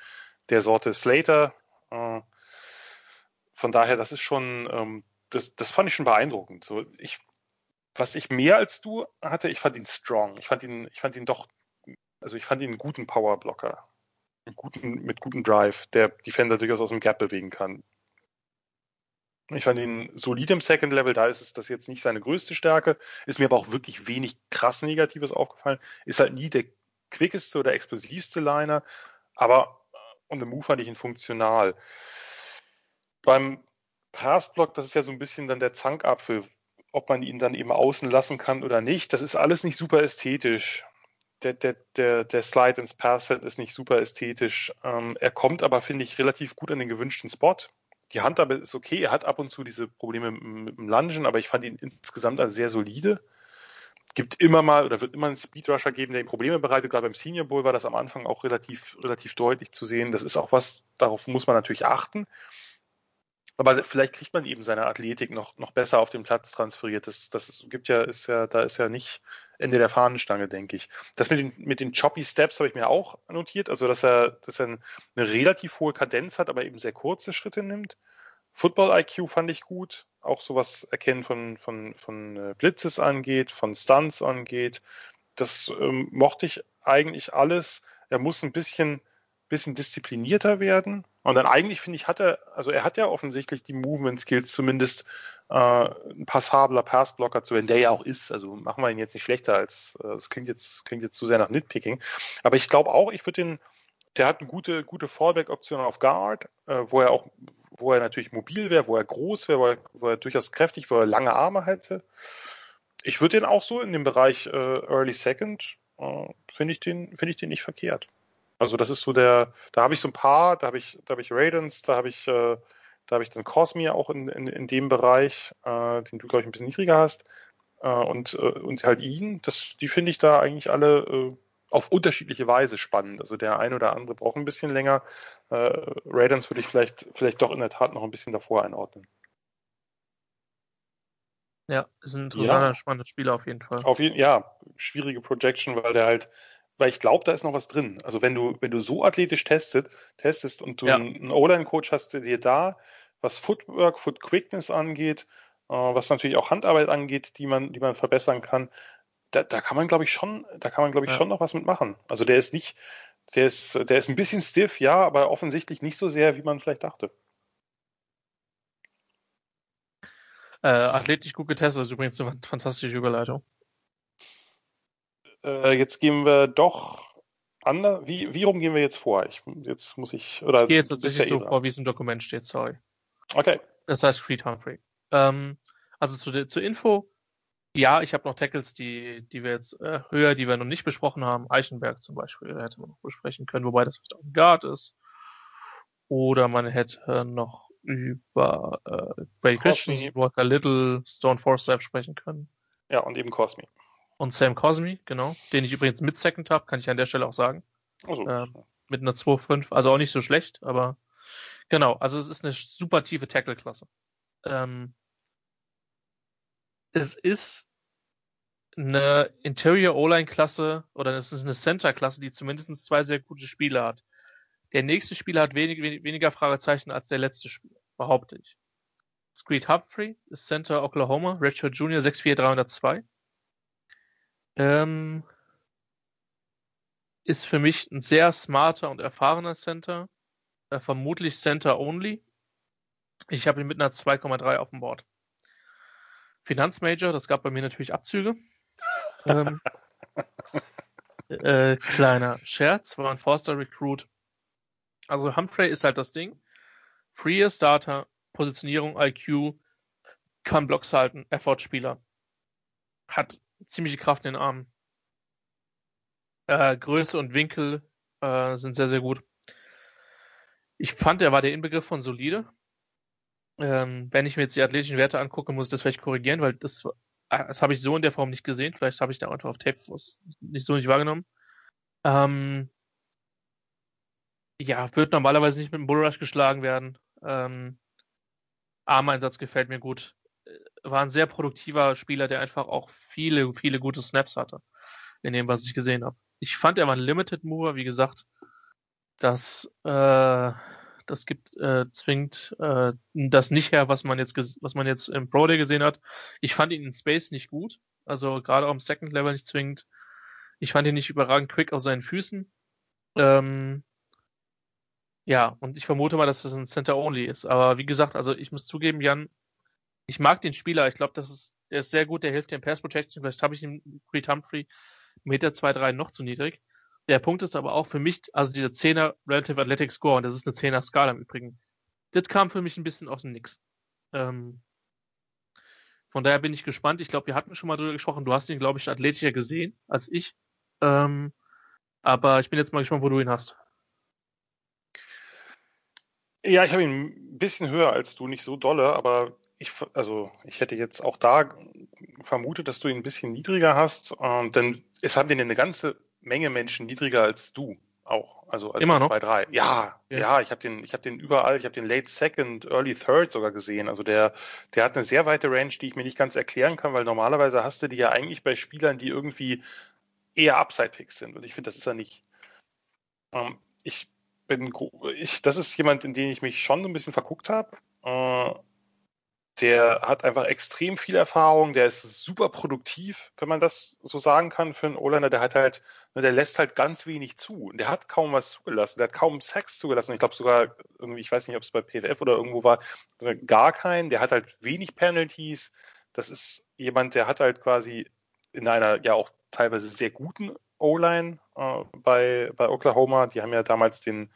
der Sorte Slater. Äh, von daher, das ist schon, ähm, das, das fand ich schon beeindruckend. So, ich, was ich mehr als du hatte, ich fand ihn strong. Ich fand ihn, ich fand ihn doch, also ich fand ihn einen guten Powerblocker guten, mit gutem Drive, der Defender durchaus aus dem Gap bewegen kann. Ich fand ihn solid im Second Level, da ist es das jetzt nicht seine größte Stärke, ist mir aber auch wirklich wenig krass Negatives aufgefallen. Ist halt nie der quickeste oder explosivste Liner, aber on the move fand ich ihn funktional. Beim Passblock, das ist ja so ein bisschen dann der Zankapfel, ob man ihn dann eben außen lassen kann oder nicht. Das ist alles nicht super ästhetisch der, der, der, der Slide ins Pass-Set ist nicht super ästhetisch. Ähm, er kommt aber, finde ich, relativ gut an den gewünschten Spot. Die Handhabe ist okay. Er hat ab und zu diese Probleme mit dem Lungen, aber ich fand ihn insgesamt als sehr solide. Gibt immer mal oder wird immer einen Speedrusher geben, der ihm Probleme bereitet. Gerade beim Senior Bowl war das am Anfang auch relativ, relativ deutlich zu sehen. Das ist auch was, darauf muss man natürlich achten. Aber vielleicht kriegt man eben seine Athletik noch, noch besser auf den Platz transferiert. Das, das gibt ja, ist ja, da ist ja nicht Ende der Fahnenstange, denke ich. Das mit den, mit den Choppy Steps habe ich mir auch notiert. Also, dass er, dass er eine relativ hohe Kadenz hat, aber eben sehr kurze Schritte nimmt. Football IQ fand ich gut. Auch sowas erkennen von, von, von äh, Blitzes angeht, von Stunts angeht. Das ähm, mochte ich eigentlich alles. Er muss ein bisschen, bisschen disziplinierter werden. Und dann eigentlich finde ich, hat er, also er hat ja offensichtlich die Movement Skills, zumindest äh, ein passabler Passblocker zu werden, der ja auch ist. Also machen wir ihn jetzt nicht schlechter als, äh, das klingt jetzt, klingt jetzt zu sehr nach Nitpicking. Aber ich glaube auch, ich würde den, der hat eine gute, gute Fallback-Option auf Guard, äh, wo er auch, wo er natürlich mobil wäre, wo er groß wäre, wo er, wo er durchaus kräftig, wo er lange Arme hätte. Ich würde den auch so in dem Bereich äh, Early Second, äh, finde ich den, finde ich den nicht verkehrt. Also das ist so der, da habe ich so ein paar, da habe ich, da habe ich Raidens, da habe ich, äh, da habe ich dann Cosmere auch in, in, in dem Bereich, äh, den du, glaube ich, ein bisschen niedriger hast. Äh, und, äh, und halt ihn, das, die finde ich da eigentlich alle äh, auf unterschiedliche Weise spannend. Also der eine oder andere braucht ein bisschen länger. Äh, Raidens würde ich vielleicht, vielleicht doch in der Tat noch ein bisschen davor einordnen. Ja, ist ein interessanter, ja. spannender Spieler auf jeden Fall. Auf jeden, ja, schwierige Projection, weil der halt weil ich glaube, da ist noch was drin. Also wenn du, wenn du so athletisch testet, testest und du ja. einen O-Line-Coach hast, der dir da, was Footwork, Foot Quickness angeht, äh, was natürlich auch Handarbeit angeht, die man, die man verbessern kann, da, da kann man, glaube ich, schon, da kann man, glaube ich, ja. schon noch was mitmachen. Also der ist nicht, der ist, der ist ein bisschen stiff, ja, aber offensichtlich nicht so sehr, wie man vielleicht dachte. Äh, athletisch gut getestet ist übrigens eine fantastische Überleitung äh, jetzt gehen wir doch anders. Wie, wie rum gehen wir jetzt vor? Ich, jetzt muss ich, oder? Ich gehe jetzt tatsächlich so vor, wie es im Dokument steht, sorry. Okay. Das heißt Creed Humphrey. Ähm, also zu zur Info, Ja, ich habe noch Tackles, die, die wir jetzt äh, höher, die wir noch nicht besprochen haben. Eichenberg zum Beispiel hätte man noch besprechen können, wobei das vielleicht auch ein Guard ist. Oder man hätte noch über äh, Brady Christian, Walker Little, Stone Forsyth sprechen können. Ja, und eben Cosme. Und Sam Cosme, genau, den ich übrigens mit Second habe, kann ich an der Stelle auch sagen. Also, ähm, mit einer 2.5, also auch nicht so schlecht, aber genau, also es ist eine super tiefe Tackle-Klasse. Ähm, es ist eine Interior O-Line-Klasse oder es ist eine Center-Klasse, die zumindest zwei sehr gute Spieler hat. Der nächste Spieler hat wenig, wenig, weniger Fragezeichen als der letzte Spieler, behaupte ich. Screed Humphrey ist Center Oklahoma, Redshirt Junior 64302. Ähm, ist für mich ein sehr smarter und erfahrener Center. Äh, vermutlich Center Only. Ich habe ihn mit einer 2,3 auf dem Board. Finanzmajor, das gab bei mir natürlich Abzüge. ähm, äh, kleiner Scherz, war ein Forster Recruit. Also Humphrey ist halt das Ding. Freer Starter, Positionierung, IQ, kann Blocks halten, Effort-Spieler. Hat ziemliche Kraft in den Armen. Äh, Größe und Winkel äh, sind sehr, sehr gut. Ich fand, er war der Inbegriff von solide. Ähm, wenn ich mir jetzt die athletischen Werte angucke, muss ich das vielleicht korrigieren, weil das, äh, das habe ich so in der Form nicht gesehen. Vielleicht habe ich da einfach auf Tape nicht so nicht wahrgenommen. Ähm, ja, wird normalerweise nicht mit dem Bullrush geschlagen werden. Ähm, Armeinsatz gefällt mir gut. War ein sehr produktiver Spieler, der einfach auch viele, viele gute Snaps hatte. In dem, was ich gesehen habe. Ich fand, er war ein Limited Mover, wie gesagt. Das äh, das gibt äh, zwingt äh, das nicht her, was man jetzt was man jetzt im Pro Day gesehen hat. Ich fand ihn in Space nicht gut, also gerade auch im Second Level nicht zwingend. Ich fand ihn nicht überragend quick auf seinen Füßen. Ähm, ja, und ich vermute mal, dass das ein Center Only ist. Aber wie gesagt, also ich muss zugeben, Jan, ich mag den Spieler. Ich glaube, das ist, der ist sehr gut. Der hilft in Pass Protection. Vielleicht habe ich ihn Creed Humphrey Meter zwei drei noch zu niedrig. Der Punkt ist aber auch für mich, also dieser 10er Relative Athletic Score, und das ist eine 10er Skala im Übrigen, das kam für mich ein bisschen aus dem Nix. Ähm, von daher bin ich gespannt. Ich glaube, wir hatten schon mal drüber gesprochen. Du hast ihn, glaube ich, athletischer gesehen als ich. Ähm, aber ich bin jetzt mal gespannt, wo du ihn hast. Ja, ich habe ihn ein bisschen höher als du, nicht so dolle, aber ich, also ich hätte jetzt auch da vermutet, dass du ihn ein bisschen niedriger hast, äh, denn es haben den eine ganze Menge Menschen niedriger als du auch. Also als Immer noch? 2, 3. Ja, ja, ja, ich habe den, ich habe den überall, ich habe den Late Second, Early Third sogar gesehen. Also der, der hat eine sehr weite Range, die ich mir nicht ganz erklären kann, weil normalerweise hast du die ja eigentlich bei Spielern, die irgendwie eher Upside-Picks sind. Und ich finde, das ist er nicht. Ähm, ich bin, ich, das ist jemand, in den ich mich schon so ein bisschen verguckt habe. Äh, der hat einfach extrem viel Erfahrung, der ist super produktiv, wenn man das so sagen kann für einen O-Liner. Der hat halt, ne, der lässt halt ganz wenig zu. Der hat kaum was zugelassen. Der hat kaum Sex zugelassen. Ich glaube sogar irgendwie, ich weiß nicht, ob es bei PFF oder irgendwo war, also gar keinen. Der hat halt wenig Penalties. Das ist jemand, der hat halt quasi in einer ja auch teilweise sehr guten O-Line äh, bei, bei Oklahoma. Die haben ja damals den,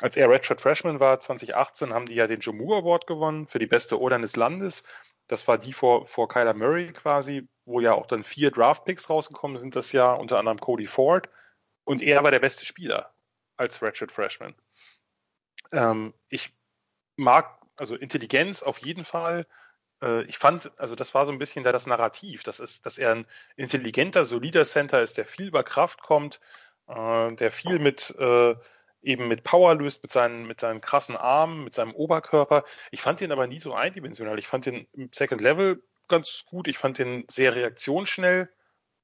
als er Redshirt Freshman war, 2018, haben die ja den Jomu Award gewonnen für die beste O-Line des Landes. Das war die vor, vor Kyler Murray quasi, wo ja auch dann vier Draft-Picks rausgekommen sind das Jahr, unter anderem Cody Ford. Und er war der beste Spieler als Redshirt Freshman. Ähm, ich mag, also Intelligenz auf jeden Fall, äh, ich fand, also das war so ein bisschen da das Narrativ, das ist, dass er ein intelligenter, solider Center ist, der viel über Kraft kommt, äh, der viel mit äh, eben mit Power löst, mit seinen, mit seinen krassen Armen, mit seinem Oberkörper. Ich fand den aber nie so eindimensional. Ich fand den im Second Level ganz gut. Ich fand den sehr reaktionsschnell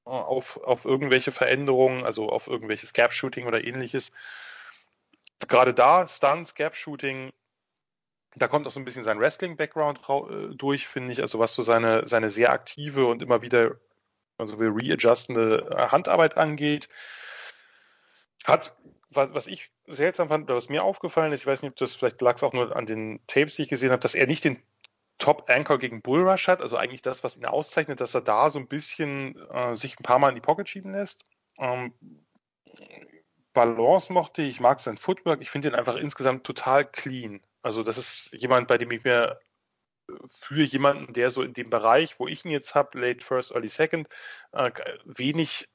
auf, auf irgendwelche Veränderungen, also auf irgendwelches Gap-Shooting oder ähnliches. Gerade da, Stunts, Gap-Shooting, da kommt auch so ein bisschen sein Wrestling-Background äh, durch, finde ich, also was so seine, seine sehr aktive und immer wieder also readjustende äh, Handarbeit angeht. Hat, was ich seltsam fand, oder was mir aufgefallen ist, ich weiß nicht, ob das vielleicht lag es auch nur an den Tapes, die ich gesehen habe, dass er nicht den Top-Anchor gegen Bullrush hat, also eigentlich das, was ihn auszeichnet, dass er da so ein bisschen äh, sich ein paar Mal in die Pocket schieben lässt. Ähm, Balance mochte ich, ich mag sein Footwork, ich finde ihn einfach insgesamt total clean. Also das ist jemand, bei dem ich mir für jemanden, der so in dem Bereich, wo ich ihn jetzt habe, Late First, Early Second, äh, wenig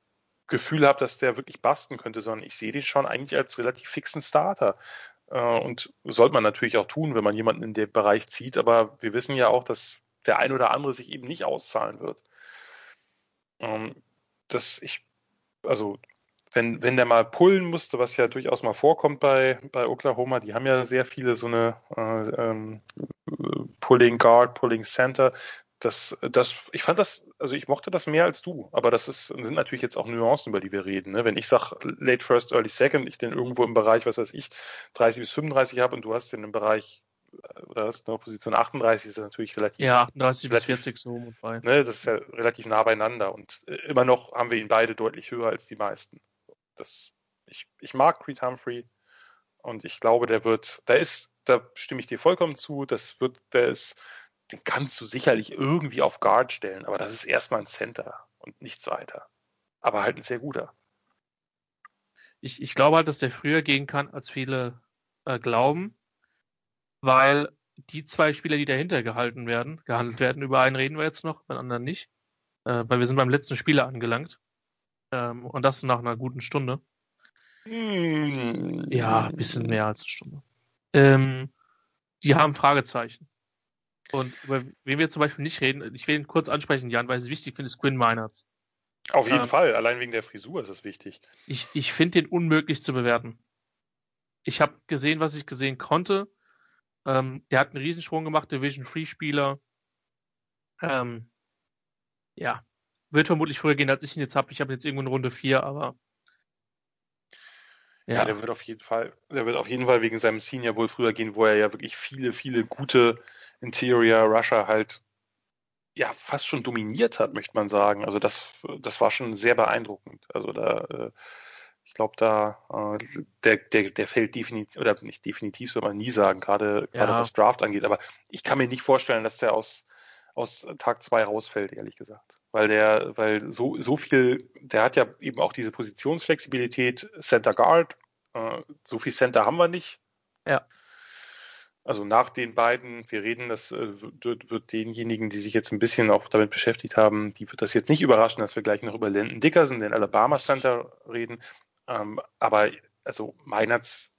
Gefühl habe, dass der wirklich basten könnte, sondern ich sehe den schon eigentlich als relativ fixen Starter. Äh, und sollte man natürlich auch tun, wenn man jemanden in den Bereich zieht, aber wir wissen ja auch, dass der ein oder andere sich eben nicht auszahlen wird. Ähm, das ich, also wenn, wenn der mal pullen musste, was ja durchaus mal vorkommt bei, bei Oklahoma, die haben ja sehr viele so eine äh, ähm, Pulling Guard, Pulling Center. Das, das, ich fand das, also ich mochte das mehr als du, aber das ist, sind natürlich jetzt auch Nuancen, über die wir reden. Ne? Wenn ich sage Late First, Early Second, ich den irgendwo im Bereich, was weiß ich, 30 bis 35 habe und du hast den im Bereich oder hast eine Position 38 ist natürlich relativ. Ja, 38 relativ, bis 40 so. Ne, das ist ja relativ nah beieinander und äh, immer noch haben wir ihn beide deutlich höher als die meisten. Das, ich, ich mag Creed Humphrey und ich glaube, der wird, da ist, da stimme ich dir vollkommen zu, das wird, der ist, den kannst du sicherlich irgendwie auf Guard stellen, aber das ist erstmal ein Center und nichts weiter. Aber halt ein sehr guter. Ich, ich glaube halt, dass der früher gehen kann, als viele äh, glauben weil die zwei Spieler, die dahinter gehalten werden, gehandelt werden, über einen reden wir jetzt noch, beim anderen nicht, äh, weil wir sind beim letzten Spieler angelangt. Ähm, und das nach einer guten Stunde. Hm. Ja, ein bisschen mehr als eine Stunde. Ähm, die haben Fragezeichen. Und über wen wir zum Beispiel nicht reden, ich will ihn kurz ansprechen, Jan, weil ich es wichtig finde, ist Quinn Meinerts. Auf jeden ähm, Fall, allein wegen der Frisur ist es wichtig. Ich, ich finde den unmöglich zu bewerten. Ich habe gesehen, was ich gesehen konnte. Ähm, der hat einen Riesensprung gemacht, Division Free Spieler. Ähm, ja, wird vermutlich früher gehen, als ich ihn jetzt habe. Ich habe jetzt irgendwo eine Runde 4, aber. Ja. ja. der wird auf jeden Fall, der wird auf jeden Fall wegen seinem Senior wohl früher gehen, wo er ja wirklich viele, viele gute Interior Rusher halt ja fast schon dominiert hat, möchte man sagen. Also das, das war schon sehr beeindruckend. Also da äh, ich glaube, da äh, der, der, der fällt definitiv, oder nicht definitiv, soll man nie sagen, gerade ja. gerade was Draft angeht. Aber ich kann mir nicht vorstellen, dass der aus, aus Tag zwei rausfällt, ehrlich gesagt. Weil der, weil so, so viel, der hat ja eben auch diese Positionsflexibilität, Center Guard, äh, so viel Center haben wir nicht. Ja. Also nach den beiden, wir reden, das äh, wird, wird denjenigen, die sich jetzt ein bisschen auch damit beschäftigt haben, die wird das jetzt nicht überraschen, dass wir gleich noch über Landon Dickerson, den Alabama Center, reden. Ähm, aber also Meinerts,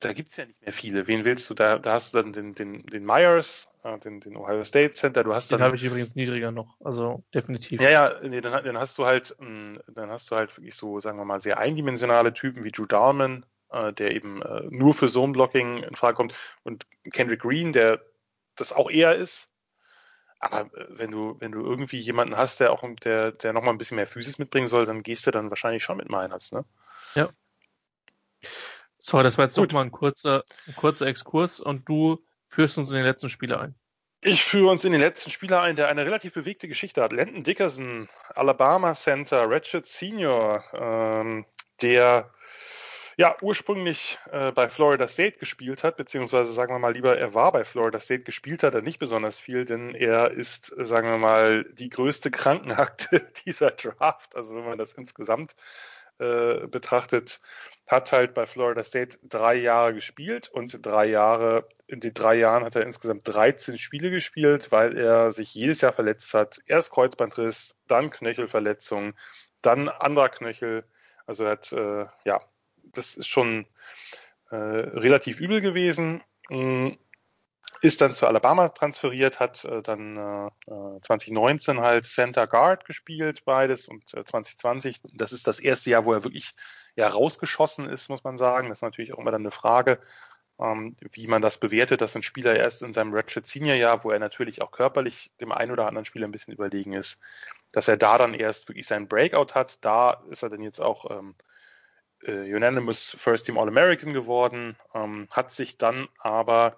da gibt es ja nicht mehr viele. Wen willst du? Da, da hast du dann den, den, den Myers, den, den Ohio State Center. Du hast den habe ich übrigens niedriger noch, also definitiv. Ja, ja, nee, dann, dann hast du halt, hm, dann hast du halt wirklich so, sagen wir mal, sehr eindimensionale Typen wie Drew Dalman, äh, der eben äh, nur für Zone Blocking in Frage kommt und Kendrick Green, der das auch eher ist, aber äh, wenn du, wenn du irgendwie jemanden hast, der auch, der, der noch mal ein bisschen mehr Physis mitbringen soll, dann gehst du dann wahrscheinlich schon mit Meinerts, ne? Ja. So, das war jetzt Gut. noch mal ein kurzer, ein kurzer Exkurs und du führst uns in den letzten Spieler ein. Ich führe uns in den letzten Spieler ein, der eine relativ bewegte Geschichte hat. Landon Dickerson, Alabama Center, Ratchet Senior, ähm, der ja, ursprünglich äh, bei Florida State gespielt hat, beziehungsweise sagen wir mal lieber, er war bei Florida State, gespielt hat er nicht besonders viel, denn er ist, sagen wir mal, die größte Krankenakte dieser Draft. Also wenn man das insgesamt äh, betrachtet, hat halt bei Florida State drei Jahre gespielt und drei Jahre, in den drei Jahren hat er insgesamt 13 Spiele gespielt, weil er sich jedes Jahr verletzt hat. Erst Kreuzbandriss, dann Knöchelverletzung, dann anderer Knöchel. Also er hat äh, ja das ist schon äh, relativ übel gewesen. Mm, ist dann zu Alabama transferiert, hat äh, dann äh, 2019 halt Center Guard gespielt, beides, und äh, 2020, das ist das erste Jahr, wo er wirklich ja rausgeschossen ist, muss man sagen. Das ist natürlich auch immer dann eine Frage, ähm, wie man das bewertet, dass ein Spieler erst in seinem Ratchet Senior Jahr, wo er natürlich auch körperlich dem einen oder anderen Spieler ein bisschen überlegen ist, dass er da dann erst wirklich seinen Breakout hat. Da ist er dann jetzt auch ähm, äh, Unanimous First Team All-American geworden, ähm, hat sich dann aber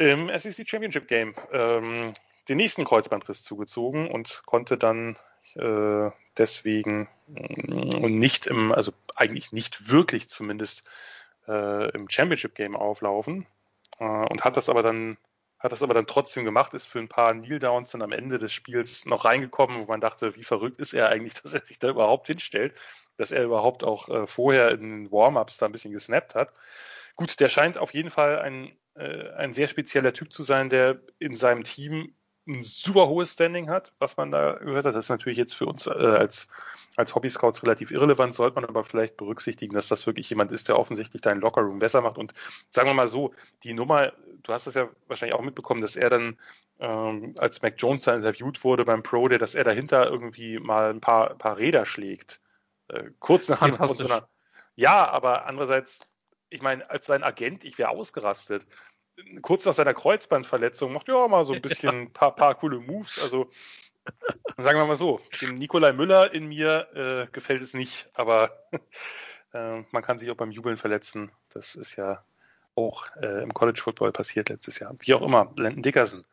im SEC Championship Game ähm, den nächsten Kreuzbandriss zugezogen und konnte dann äh, deswegen äh, und nicht im, also eigentlich nicht wirklich zumindest äh, im Championship Game auflaufen äh, und hat das aber dann hat das aber dann trotzdem gemacht, ist für ein paar Kneel Downs dann am Ende des Spiels noch reingekommen, wo man dachte, wie verrückt ist er eigentlich, dass er sich da überhaupt hinstellt dass er überhaupt auch äh, vorher in Warm-ups da ein bisschen gesnappt hat. Gut, der scheint auf jeden Fall ein äh, ein sehr spezieller Typ zu sein, der in seinem Team ein super hohes Standing hat, was man da gehört hat. Das ist natürlich jetzt für uns äh, als, als Hobby-Scouts relativ irrelevant, sollte man aber vielleicht berücksichtigen, dass das wirklich jemand ist, der offensichtlich deinen Lockerroom besser macht. Und sagen wir mal so, die Nummer, du hast das ja wahrscheinlich auch mitbekommen, dass er dann, ähm, als Mac Jones da interviewt wurde beim Pro Day, dass er dahinter irgendwie mal ein paar, paar Räder schlägt. Äh, kurz nachdem von so einer. Ja, aber andererseits, ich meine, als sein Agent, ich wäre ausgerastet kurz nach seiner Kreuzbandverletzung macht ja mal so ein bisschen ein paar, paar coole Moves. Also sagen wir mal so, dem Nikolai Müller in mir äh, gefällt es nicht, aber äh, man kann sich auch beim Jubeln verletzen. Das ist ja auch äh, im College Football passiert letztes Jahr. Wie auch immer, Landon Dickerson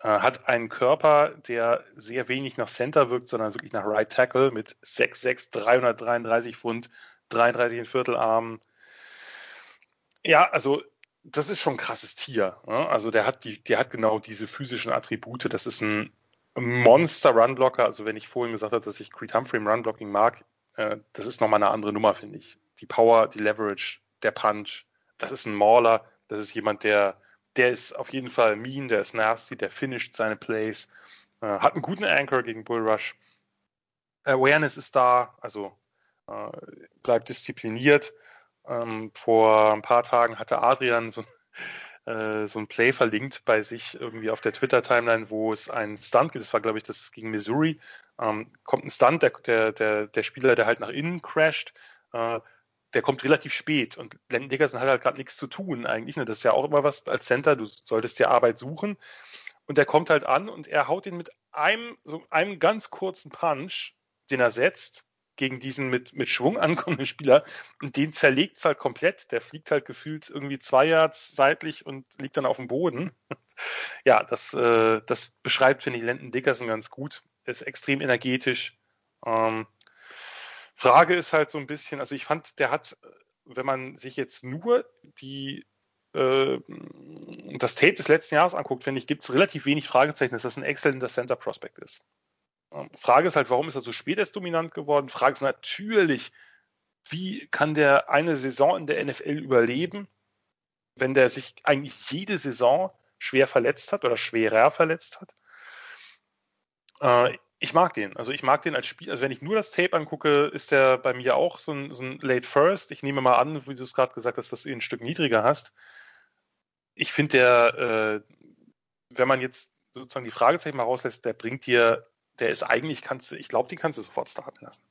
äh, hat einen Körper, der sehr wenig nach Center wirkt, sondern wirklich nach Right Tackle mit 6'6, 333 Pfund, 33 Viertel Armen. Ja, also das ist schon ein krasses Tier. Ne? Also der hat die, der hat genau diese physischen Attribute. Das ist ein Monster Runblocker. Also wenn ich vorhin gesagt habe, dass ich Creed Humphrey im Runblocking mag, äh, das ist nochmal eine andere Nummer, finde ich. Die Power, die Leverage, der Punch. Das ist ein Mauler. Das ist jemand, der, der ist auf jeden Fall mean, der ist nasty, der finisht seine Plays, äh, hat einen guten Anchor gegen Bull Rush. Awareness ist da, also äh, bleibt diszipliniert. Ähm, vor ein paar Tagen hatte Adrian so, äh, so ein Play verlinkt bei sich irgendwie auf der Twitter-Timeline, wo es einen Stunt gibt. Das war, glaube ich, das gegen Missouri. Ähm, kommt ein Stunt, der, der, der, der Spieler, der halt nach innen crasht, äh, der kommt relativ spät und Landon Dickerson hat halt gerade nichts zu tun eigentlich. Ne? Das ist ja auch immer was als Center, du solltest dir Arbeit suchen. Und der kommt halt an und er haut ihn mit einem, so einem ganz kurzen Punch, den er setzt, gegen diesen mit, mit Schwung ankommenden Spieler und den zerlegt es halt komplett. Der fliegt halt gefühlt irgendwie zwei Yards seitlich und liegt dann auf dem Boden. ja, das, äh, das beschreibt, finde ich, Landon Dickerson ganz gut. Er ist extrem energetisch. Ähm, Frage ist halt so ein bisschen, also ich fand, der hat, wenn man sich jetzt nur die äh, das Tape des letzten Jahres anguckt, finde ich, gibt es relativ wenig Fragezeichen, dass das ein exzellenter Center Prospect ist. Frage ist halt, warum ist er so spät erst dominant geworden? Frage ist natürlich, wie kann der eine Saison in der NFL überleben, wenn der sich eigentlich jede Saison schwer verletzt hat oder schwerer verletzt hat? Äh, ich mag den. Also ich mag den als Spiel. Also wenn ich nur das Tape angucke, ist der bei mir auch so ein, so ein Late First. Ich nehme mal an, wie du es gerade gesagt hast, dass du ihn ein Stück niedriger hast. Ich finde der, äh, wenn man jetzt sozusagen die Fragezeichen mal rauslässt, der bringt dir der ist eigentlich, kannst du, ich glaube, die kannst du sofort starten lassen.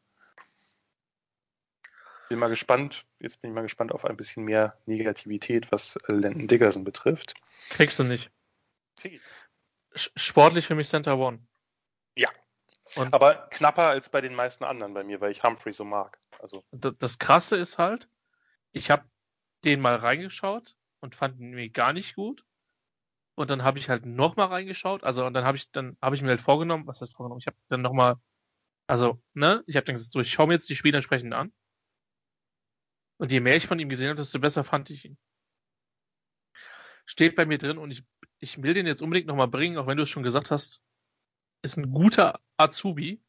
Bin mal gespannt, jetzt bin ich mal gespannt auf ein bisschen mehr Negativität, was äh, Landon Dickerson betrifft. Kriegst du nicht. Sportlich für mich Center One. Ja. Und aber knapper als bei den meisten anderen bei mir, weil ich Humphrey so mag. Also. Das Krasse ist halt, ich habe den mal reingeschaut und fand ihn irgendwie gar nicht gut. Und dann habe ich halt nochmal reingeschaut. Also und dann habe ich dann habe ich mir halt vorgenommen, was heißt vorgenommen? Ich habe dann nochmal, also ne, ich habe dann gesagt, so ich schaue mir jetzt die Spiele entsprechend an. Und je mehr ich von ihm gesehen habe, desto besser fand ich ihn. Steht bei mir drin und ich ich will den jetzt unbedingt nochmal bringen, auch wenn du es schon gesagt hast, ist ein guter Azubi,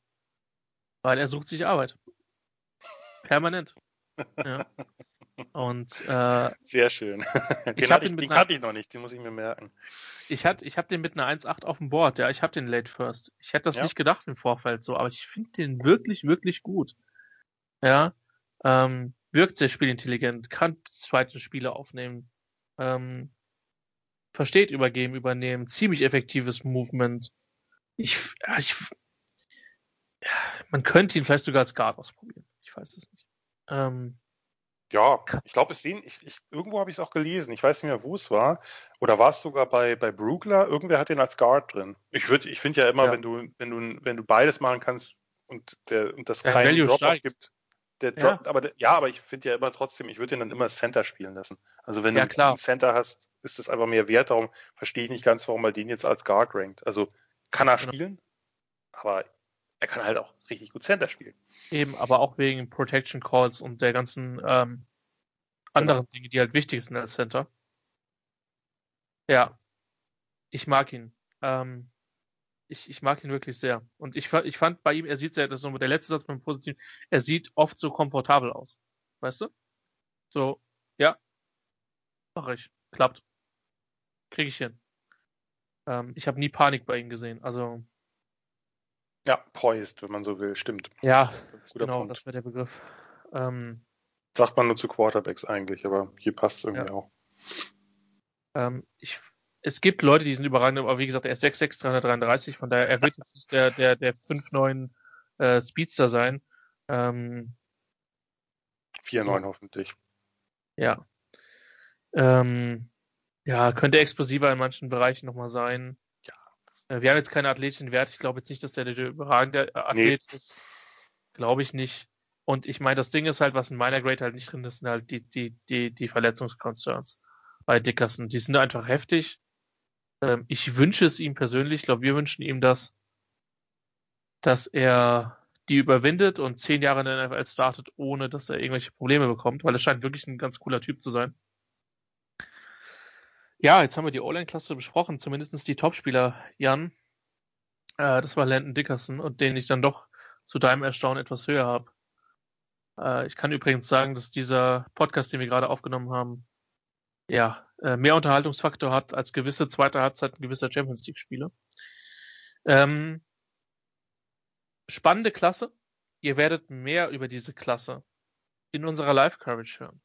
weil er sucht sich Arbeit. Permanent. Ja. Und äh, sehr schön. den, ich hatte ich, den kannte ich noch nicht, den muss ich mir merken. Ich hatte, ich habe den mit einer 1.8 auf dem Board, ja, ich habe den Late First. Ich hätte das ja. nicht gedacht im Vorfeld so, aber ich finde den wirklich, wirklich gut. Ja, ähm, wirkt sehr spielintelligent, kann zweite Spiele aufnehmen, ähm, versteht übergeben, übernehmen, ziemlich effektives Movement. Ich, ja, ich, ja, man könnte ihn vielleicht sogar als Guard ausprobieren. Ich weiß es nicht. Ähm, ja, ich glaube, es sehen, ich, ich, irgendwo habe ich es auch gelesen, ich weiß nicht mehr, wo es war. Oder war es sogar bei, bei Brookler? Irgendwer hat den als Guard drin. Ich würde, ich finde ja immer, ja. wenn du, wenn du, wenn du beides machen kannst und der, und das ja, keinen Drop gibt, der Drop, ja. aber der, ja, aber ich finde ja immer trotzdem, ich würde den dann immer Center spielen lassen. Also wenn ja, du einen Center hast, ist das einfach mehr wert. Darum verstehe ich nicht ganz, warum er den jetzt als Guard rankt. Also kann er genau. spielen, aber er kann halt auch richtig gut Center spielen. Eben, aber auch wegen Protection Calls und der ganzen ähm, anderen genau. Dinge, die halt wichtig sind als Center. Ja, ich mag ihn. Ähm, ich, ich mag ihn wirklich sehr. Und ich, ich fand bei ihm, er sieht sehr, das ist so der letzte Satz beim Positiven, er sieht oft so komfortabel aus. Weißt du? So, ja, mach ich. Klappt. Kriege ich hin. Ähm, ich habe nie Panik bei ihm gesehen. Also. Ja, poised, wenn man so will, stimmt. Ja, genau, Punkt. das wäre der Begriff. Ähm, Sagt man nur zu Quarterbacks eigentlich, aber hier passt es irgendwie ja. auch. Ähm, ich, es gibt Leute, die sind überragend, aber wie gesagt, er ist 6'6, 333, von daher, er wird jetzt nicht der, der, der 5'9 äh, Speedster sein. Ähm, 4'9 hoffentlich. Ja. Ähm, ja, könnte explosiver in manchen Bereichen nochmal sein. Äh, wir haben jetzt keine athletischen Werte. Ich glaube jetzt nicht, dass der der überragende Athlet nee. ist. Glaube ich nicht. Und ich meine, das Ding ist halt, was in meiner Grade halt nicht drin ist, sind halt die, die, die, die Verletzungsconcerns bei Dickerson. Die sind einfach heftig. Ähm, ich wünsche es ihm persönlich, ich glaube, wir wünschen ihm das, dass er die überwindet und zehn Jahre in der NFL startet, ohne dass er irgendwelche Probleme bekommt, weil er scheint wirklich ein ganz cooler Typ zu sein. Ja, jetzt haben wir die O-Line-Klasse besprochen, zumindest die Topspieler, Jan. Äh, das war Landon Dickerson und den ich dann doch zu deinem Erstaunen etwas höher habe. Äh, ich kann übrigens sagen, dass dieser Podcast, den wir gerade aufgenommen haben, ja, äh, mehr Unterhaltungsfaktor hat als gewisse zweite Halbzeit gewisser Champions League-Spiele. Ähm, spannende Klasse. Ihr werdet mehr über diese Klasse in unserer Live-Coverage hören.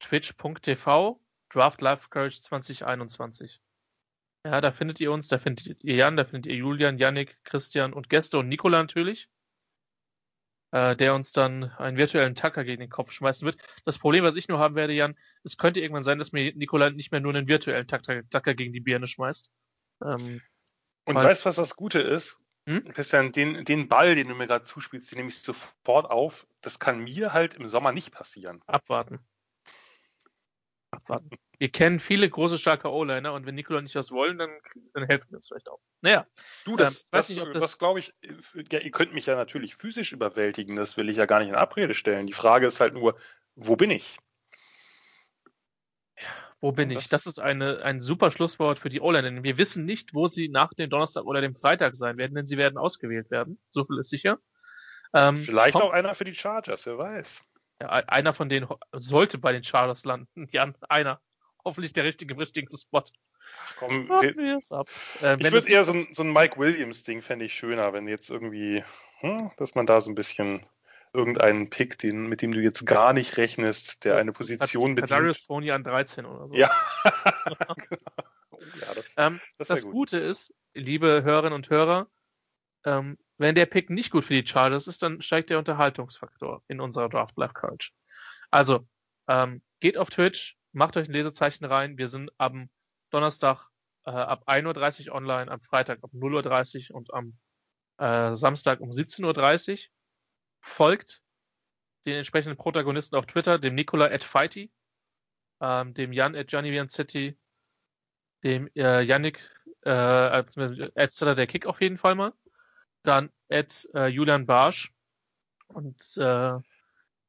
Twitch.tv Draft Live Courage 2021. Ja, da findet ihr uns, da findet ihr Jan, da findet ihr Julian, Yannick, Christian und Gäste und Nikola natürlich, äh, der uns dann einen virtuellen Tacker gegen den Kopf schmeißen wird. Das Problem, was ich nur haben werde, Jan, es könnte irgendwann sein, dass mir Nikola nicht mehr nur einen virtuellen Tacker, Tacker gegen die Birne schmeißt. Ähm, und weißt du, was das Gute ist? Hm? Christian, den, den Ball, den du mir gerade zuspielst, den nehme ich sofort auf. Das kann mir halt im Sommer nicht passieren. Abwarten abwarten. Wir kennen viele große, starke O-Liner und wenn Nikola nicht was wollen, dann, dann helfen wir uns vielleicht auch. Naja. Du, das, ähm, das, nicht, das, das glaube ich, ja, ihr könnt mich ja natürlich physisch überwältigen, das will ich ja gar nicht in Abrede stellen. Die Frage ist halt nur, wo bin ich? Wo bin das, ich? Das ist eine, ein super Schlusswort für die O-Liner. Wir wissen nicht, wo sie nach dem Donnerstag oder dem Freitag sein werden, denn sie werden ausgewählt werden. So viel ist sicher. Ähm, Vielleicht auch einer für die Chargers, wer weiß. Ja, einer von denen sollte bei den Chargers landen. Jan, einer. Hoffentlich der richtige im richtigen Spot. Komm, wir, äh, ich würde eher so ein, so ein Mike Williams-Ding fände ich schöner, wenn jetzt irgendwie, hm, dass man da so ein bisschen irgendeinen Pick, den, mit dem du jetzt gar nicht rechnest, der eine Position bedient. Darius Tony an 13 oder so. Ja. ja das, ähm, das, das gut. Gute ist, liebe Hörerinnen und Hörer, ähm, wenn der Pick nicht gut für die Chargers ist, dann steigt der Unterhaltungsfaktor in unserer Draft Life Coach. Also, ähm, geht auf Twitch, macht euch ein Lesezeichen rein. Wir sind am Donnerstag äh, ab 1.30 Uhr online, am Freitag ab 0.30 Uhr und am äh, Samstag um 17.30 Uhr. Folgt den entsprechenden Protagonisten auf Twitter, dem Nicola at Fighty, ähm, dem Jan at Gianni City, dem äh, Yannick äh, als der Kick auf jeden Fall mal dann Ed äh, Julian Barsch und äh,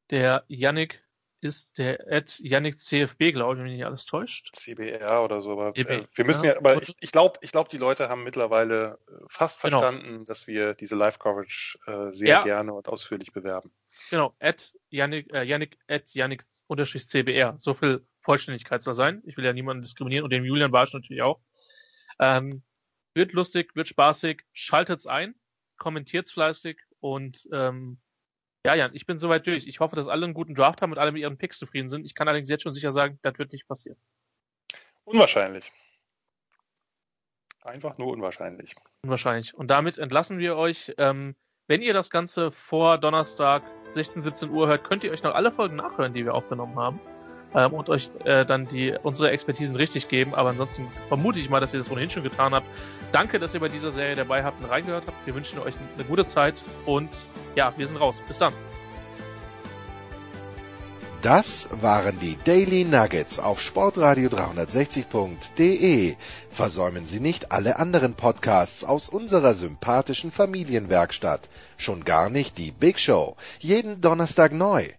der Yannick ist der Ed Yannick CFB, glaube ich, wenn mich nicht alles täuscht. CBR oder so, aber äh, wir müssen ja, aber ich, ich glaube, ich glaube, die Leute haben mittlerweile äh, fast genau. verstanden, dass wir diese Live-Coverage äh, sehr ja. gerne und ausführlich bewerben. Genau, Ed Yannick, äh, Yannick, Ed Yannick unterstrich CBR. So viel Vollständigkeit soll sein. Ich will ja niemanden diskriminieren und dem Julian Barsch natürlich auch. Ähm, wird lustig, wird spaßig, schaltet's ein kommentiert's fleißig und ähm, ja, Jan, ich bin soweit durch. Ich hoffe, dass alle einen guten Draft haben und alle mit ihren Picks zufrieden sind. Ich kann allerdings jetzt schon sicher sagen, das wird nicht passieren. Unwahrscheinlich. Einfach nur unwahrscheinlich. Unwahrscheinlich. Und damit entlassen wir euch. Ähm, wenn ihr das Ganze vor Donnerstag 16, 17 Uhr hört, könnt ihr euch noch alle Folgen nachhören, die wir aufgenommen haben ähm, und euch äh, dann die unsere Expertisen richtig geben. Aber ansonsten vermute ich mal, dass ihr das ohnehin schon getan habt. Danke, dass ihr bei dieser Serie dabei habt und reingehört habt. Wir wünschen euch eine gute Zeit und ja, wir sind raus. Bis dann. Das waren die Daily Nuggets auf Sportradio 360.de. Versäumen Sie nicht alle anderen Podcasts aus unserer sympathischen Familienwerkstatt. Schon gar nicht die Big Show. Jeden Donnerstag neu.